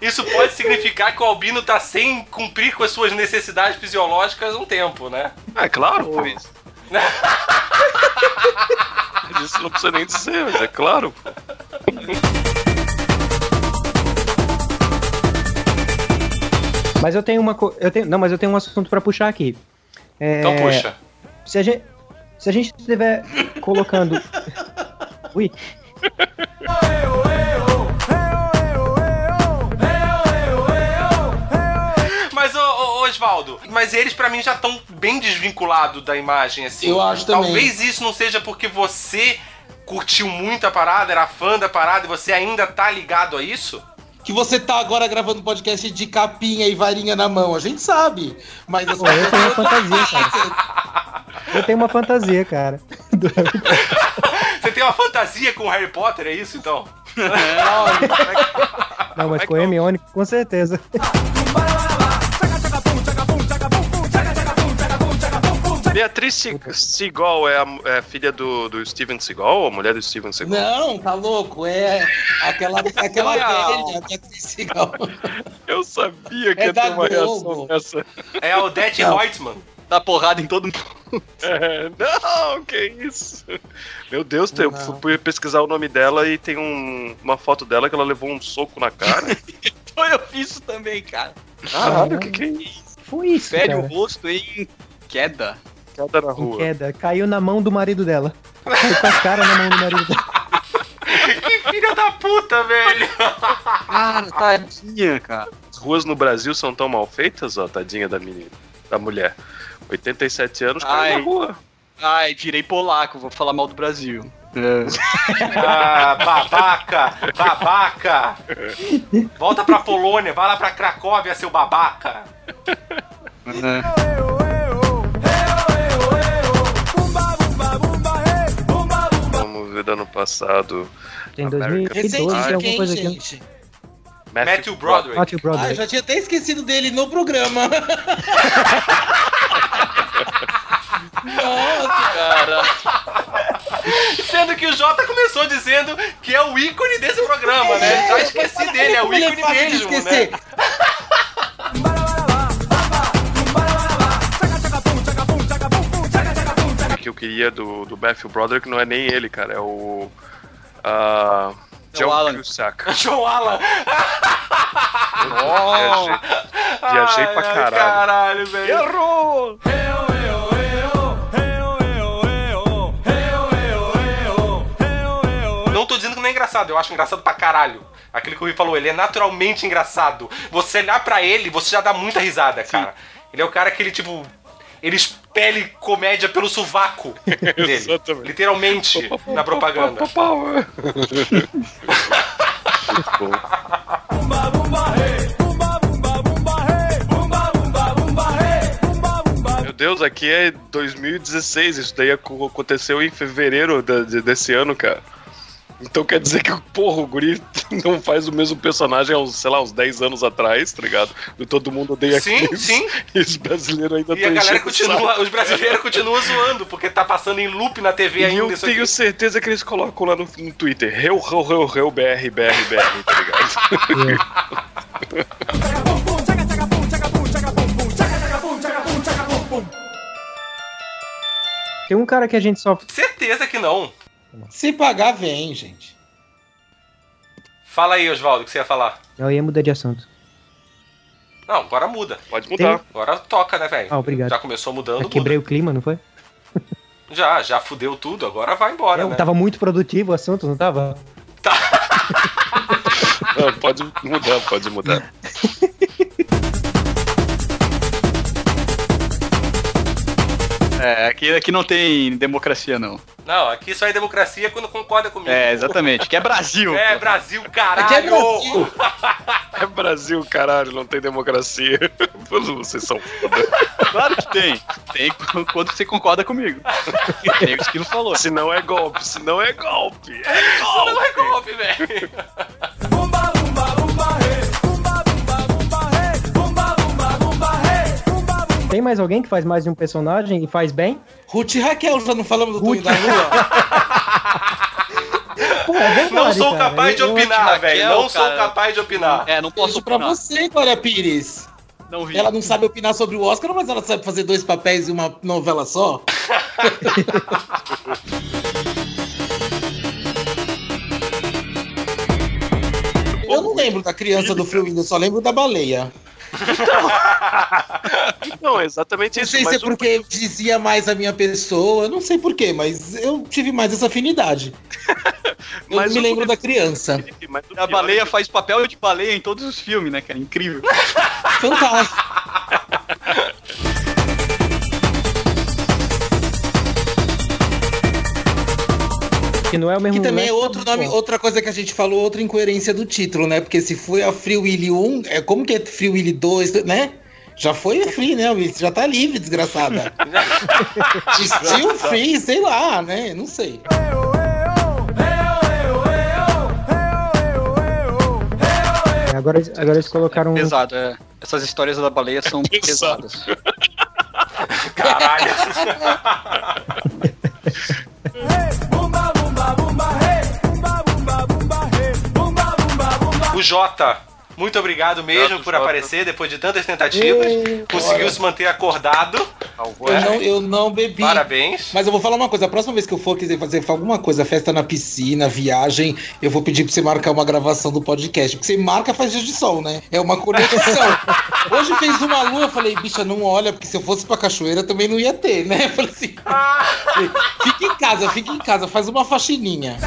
Isso pode significar que o Albino tá sem cumprir com as suas necessidades fisiológicas um tempo, né? É claro, pô. Isso não precisa nem dizer, mas é claro. Mas eu tenho uma co... eu tenho Não, mas eu tenho um assunto pra puxar aqui. É, Então puxa. Se a gente, se a gente estiver colocando. Ui. Mas, ô, Osvaldo, mas eles pra mim já estão bem desvinculados da imagem, assim. Eu acho também. Talvez isso não seja porque você curtiu muito a parada, era fã da parada e você ainda tá ligado a isso? Que você tá agora gravando podcast de capinha e varinha na mão, a gente sabe. Mas as Pô, eu tenho uma fantasia, cara. Eu tenho uma fantasia, cara. Você tem uma fantasia com o Harry Potter, é isso então? Não, mas com Hermione, com certeza. Beatriz Se- Seagal é a, é filha do, do Steven Seagal, a mulher do Steven Seagal? Não, tá louco? É aquela, aquela velha Beatriz Seagal. Eu sabia que É ia da ter uma reação dessa. É a Odete Não. Reutemann. Dá porrada em todo mundo. É, não, que isso? Meu Deus, eu Não. fui pesquisar o nome dela e tem um- uma foto dela que ela levou um soco na cara. Então eu fiz isso também, cara. Caralho, o que, que é isso? Foi isso, Fere o cara. rosto em queda. Queda na Em rua. queda. Caiu na mão do marido dela. Caiu com a cara na mão do marido dela. Que filha da puta, velho! Cara, tadinha, cara. As ruas no Brasil são tão mal feitas, ó, tadinha da menina, da mulher. 87 anos, caiu Ai. na rua. Ai, virei polaco, vou falar mal do Brasil. É. Ah, babaca! Babaca! Volta pra Polônia, vai lá pra Cracóvia, seu babaca! Vamos ver do ano passado. American 2012, tem Pie. alguma coisa aqui. gente? Matthew Broderick. Matthew Ah, eu Broderick. já tinha até esquecido dele no programa. Nossa, Cara, Sendo que o Jota começou dizendo que é o ícone desse programa, né? Já esqueci dele, é o ícone mesmo, né? Que eu queria do, do Matthew Broderick não é nem ele, cara. É o. Uh, John Alan. Cusack. João Alan. Viajei, viajei pra Ai, ai, caralho. Caralho, velho. Errou! Não tô dizendo que não é engraçado, eu acho engraçado pra caralho. Aquilo que o Rui falou, ele é naturalmente engraçado. Você olhar pra ele, você já dá muita risada, cara. Ele é o cara que ele, tipo. Ele expele comédia pelo sovaco dele. Exatamente. Literalmente, na propaganda. Meu Deus, aqui é 2016. Isso daí ac- aconteceu em fevereiro desse ano, cara. Então quer dizer que, porra, o Guri não faz o mesmo personagem há uns, sei lá, uns 10 anos atrás, tá ligado? Do Todo Mundo Odeia Sim, Chris. sim. E os brasileiros ainda E a galera continua, os brasileiros continuam zoando, porque tá passando em loop na TV E ainda. eu isso tenho aqui. certeza que eles colocam lá no, no Twitter. Reu, reu, reu, reu, BR, BR, BR, tá ligado? Tem um cara que a gente só. Certeza que não. Se pagar, vem, gente. Fala aí, Oswaldo, o que você ia falar? Eu ia mudar de assunto. Não, agora muda. Pode mudar. Tem- Agora toca, né, velho? Ah, obrigado. Já começou mudando, Eu quebrei o clima, não foi? muda. Já, já fudeu tudo, agora vai embora, Eu né? tava muito produtivo o assunto, não tava? Não, pode mudar, pode mudar. é, aqui, aqui não tem democracia, não. Não, aqui só é democracia quando concorda comigo. É, exatamente. Que é Brasil. É, Brasil, caralho! Aqui é Brasil. É Brasil, caralho, não tem democracia. Vocês são foda. Claro que tem. Tem quando você concorda comigo. Tem isso que não falou. Se não é golpe, se não é golpe. É golpe. não é golpe, velho. Tem mais alguém que faz mais de um personagem e faz bem? Ruth e Raquel, já não falamos do Ruth. da Lua? Pô, é verdade, Não sou cara. capaz de opinar, velho. Não sou cara. capaz de opinar. É, não posso Beijo pra você, Glória Pires. Não vi. Ela não sabe opinar sobre o Oscar, mas ela sabe fazer dois papéis em uma novela só. Eu não lembro da criança do Free Willy, eu só lembro da baleia. Não, é exatamente Não isso. sei se é porque dizia mais a minha pessoa, não sei porquê, mas eu tive mais essa afinidade. Eu Mas me o- lembro da criança. mas A baleia é que- faz papel de baleia em todos os filmes, né, cara? Incrível. Fantástico. Que não é o mesmo. Que também é outro nome, Bom, outra coisa que a gente falou, outra incoerência do título, né? Porque se foi a Free Willy 1, é como que é Free Willy 2, né? Já foi free, né? Você já tá livre, desgraçada. Still free, sei lá, né? Não sei. é, Agora, eles- agora eles colocaram. um- Pesado, é. Essas histórias da baleia são pesadas. Caralho. O Jota, muito obrigado mesmo Obrigado, por Jota. aparecer depois de tantas tentativas. Ei, Conseguiu se manter acordado. Eu não, eu não bebi. Parabéns. Mas eu vou falar uma coisa, a próxima vez que eu for quiser fazer alguma coisa, festa na piscina, viagem, eu vou pedir pra você marcar uma gravação do podcast. Porque você marca faz dia de sol, né? É uma conexão. Hoje fez uma lua, eu falei, bicha, não olha, porque se eu fosse pra cachoeira também não ia ter, né? Eu falei assim, fica em casa, fica em casa, faz uma faxininha.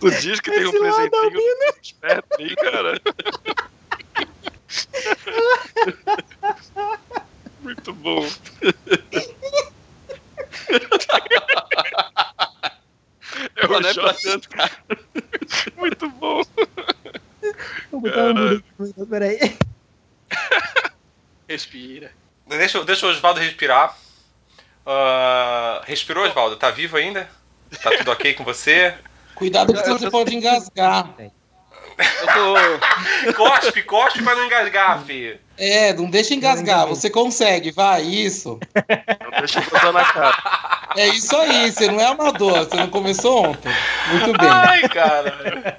Tu diz que tem um presentinho esperto aí, cara. Muito bom. É Não, o não é pra tanto, cara. Muito bom. Vou botar um peraí. Respira. Deixa, deixa o Osvaldo respirar. Ah, respirou, Osvaldo? Tá vivo ainda? Tá tudo ok com você? Cuidado que você pode engasgar. Eu tô... cospe, cospe pra não engasgar, filho. É, não deixa engasgar, você consegue, vai, isso. Não deixa botar na cara. É isso aí, você não é amador, você não começou ontem. Muito bem. Ai, cara.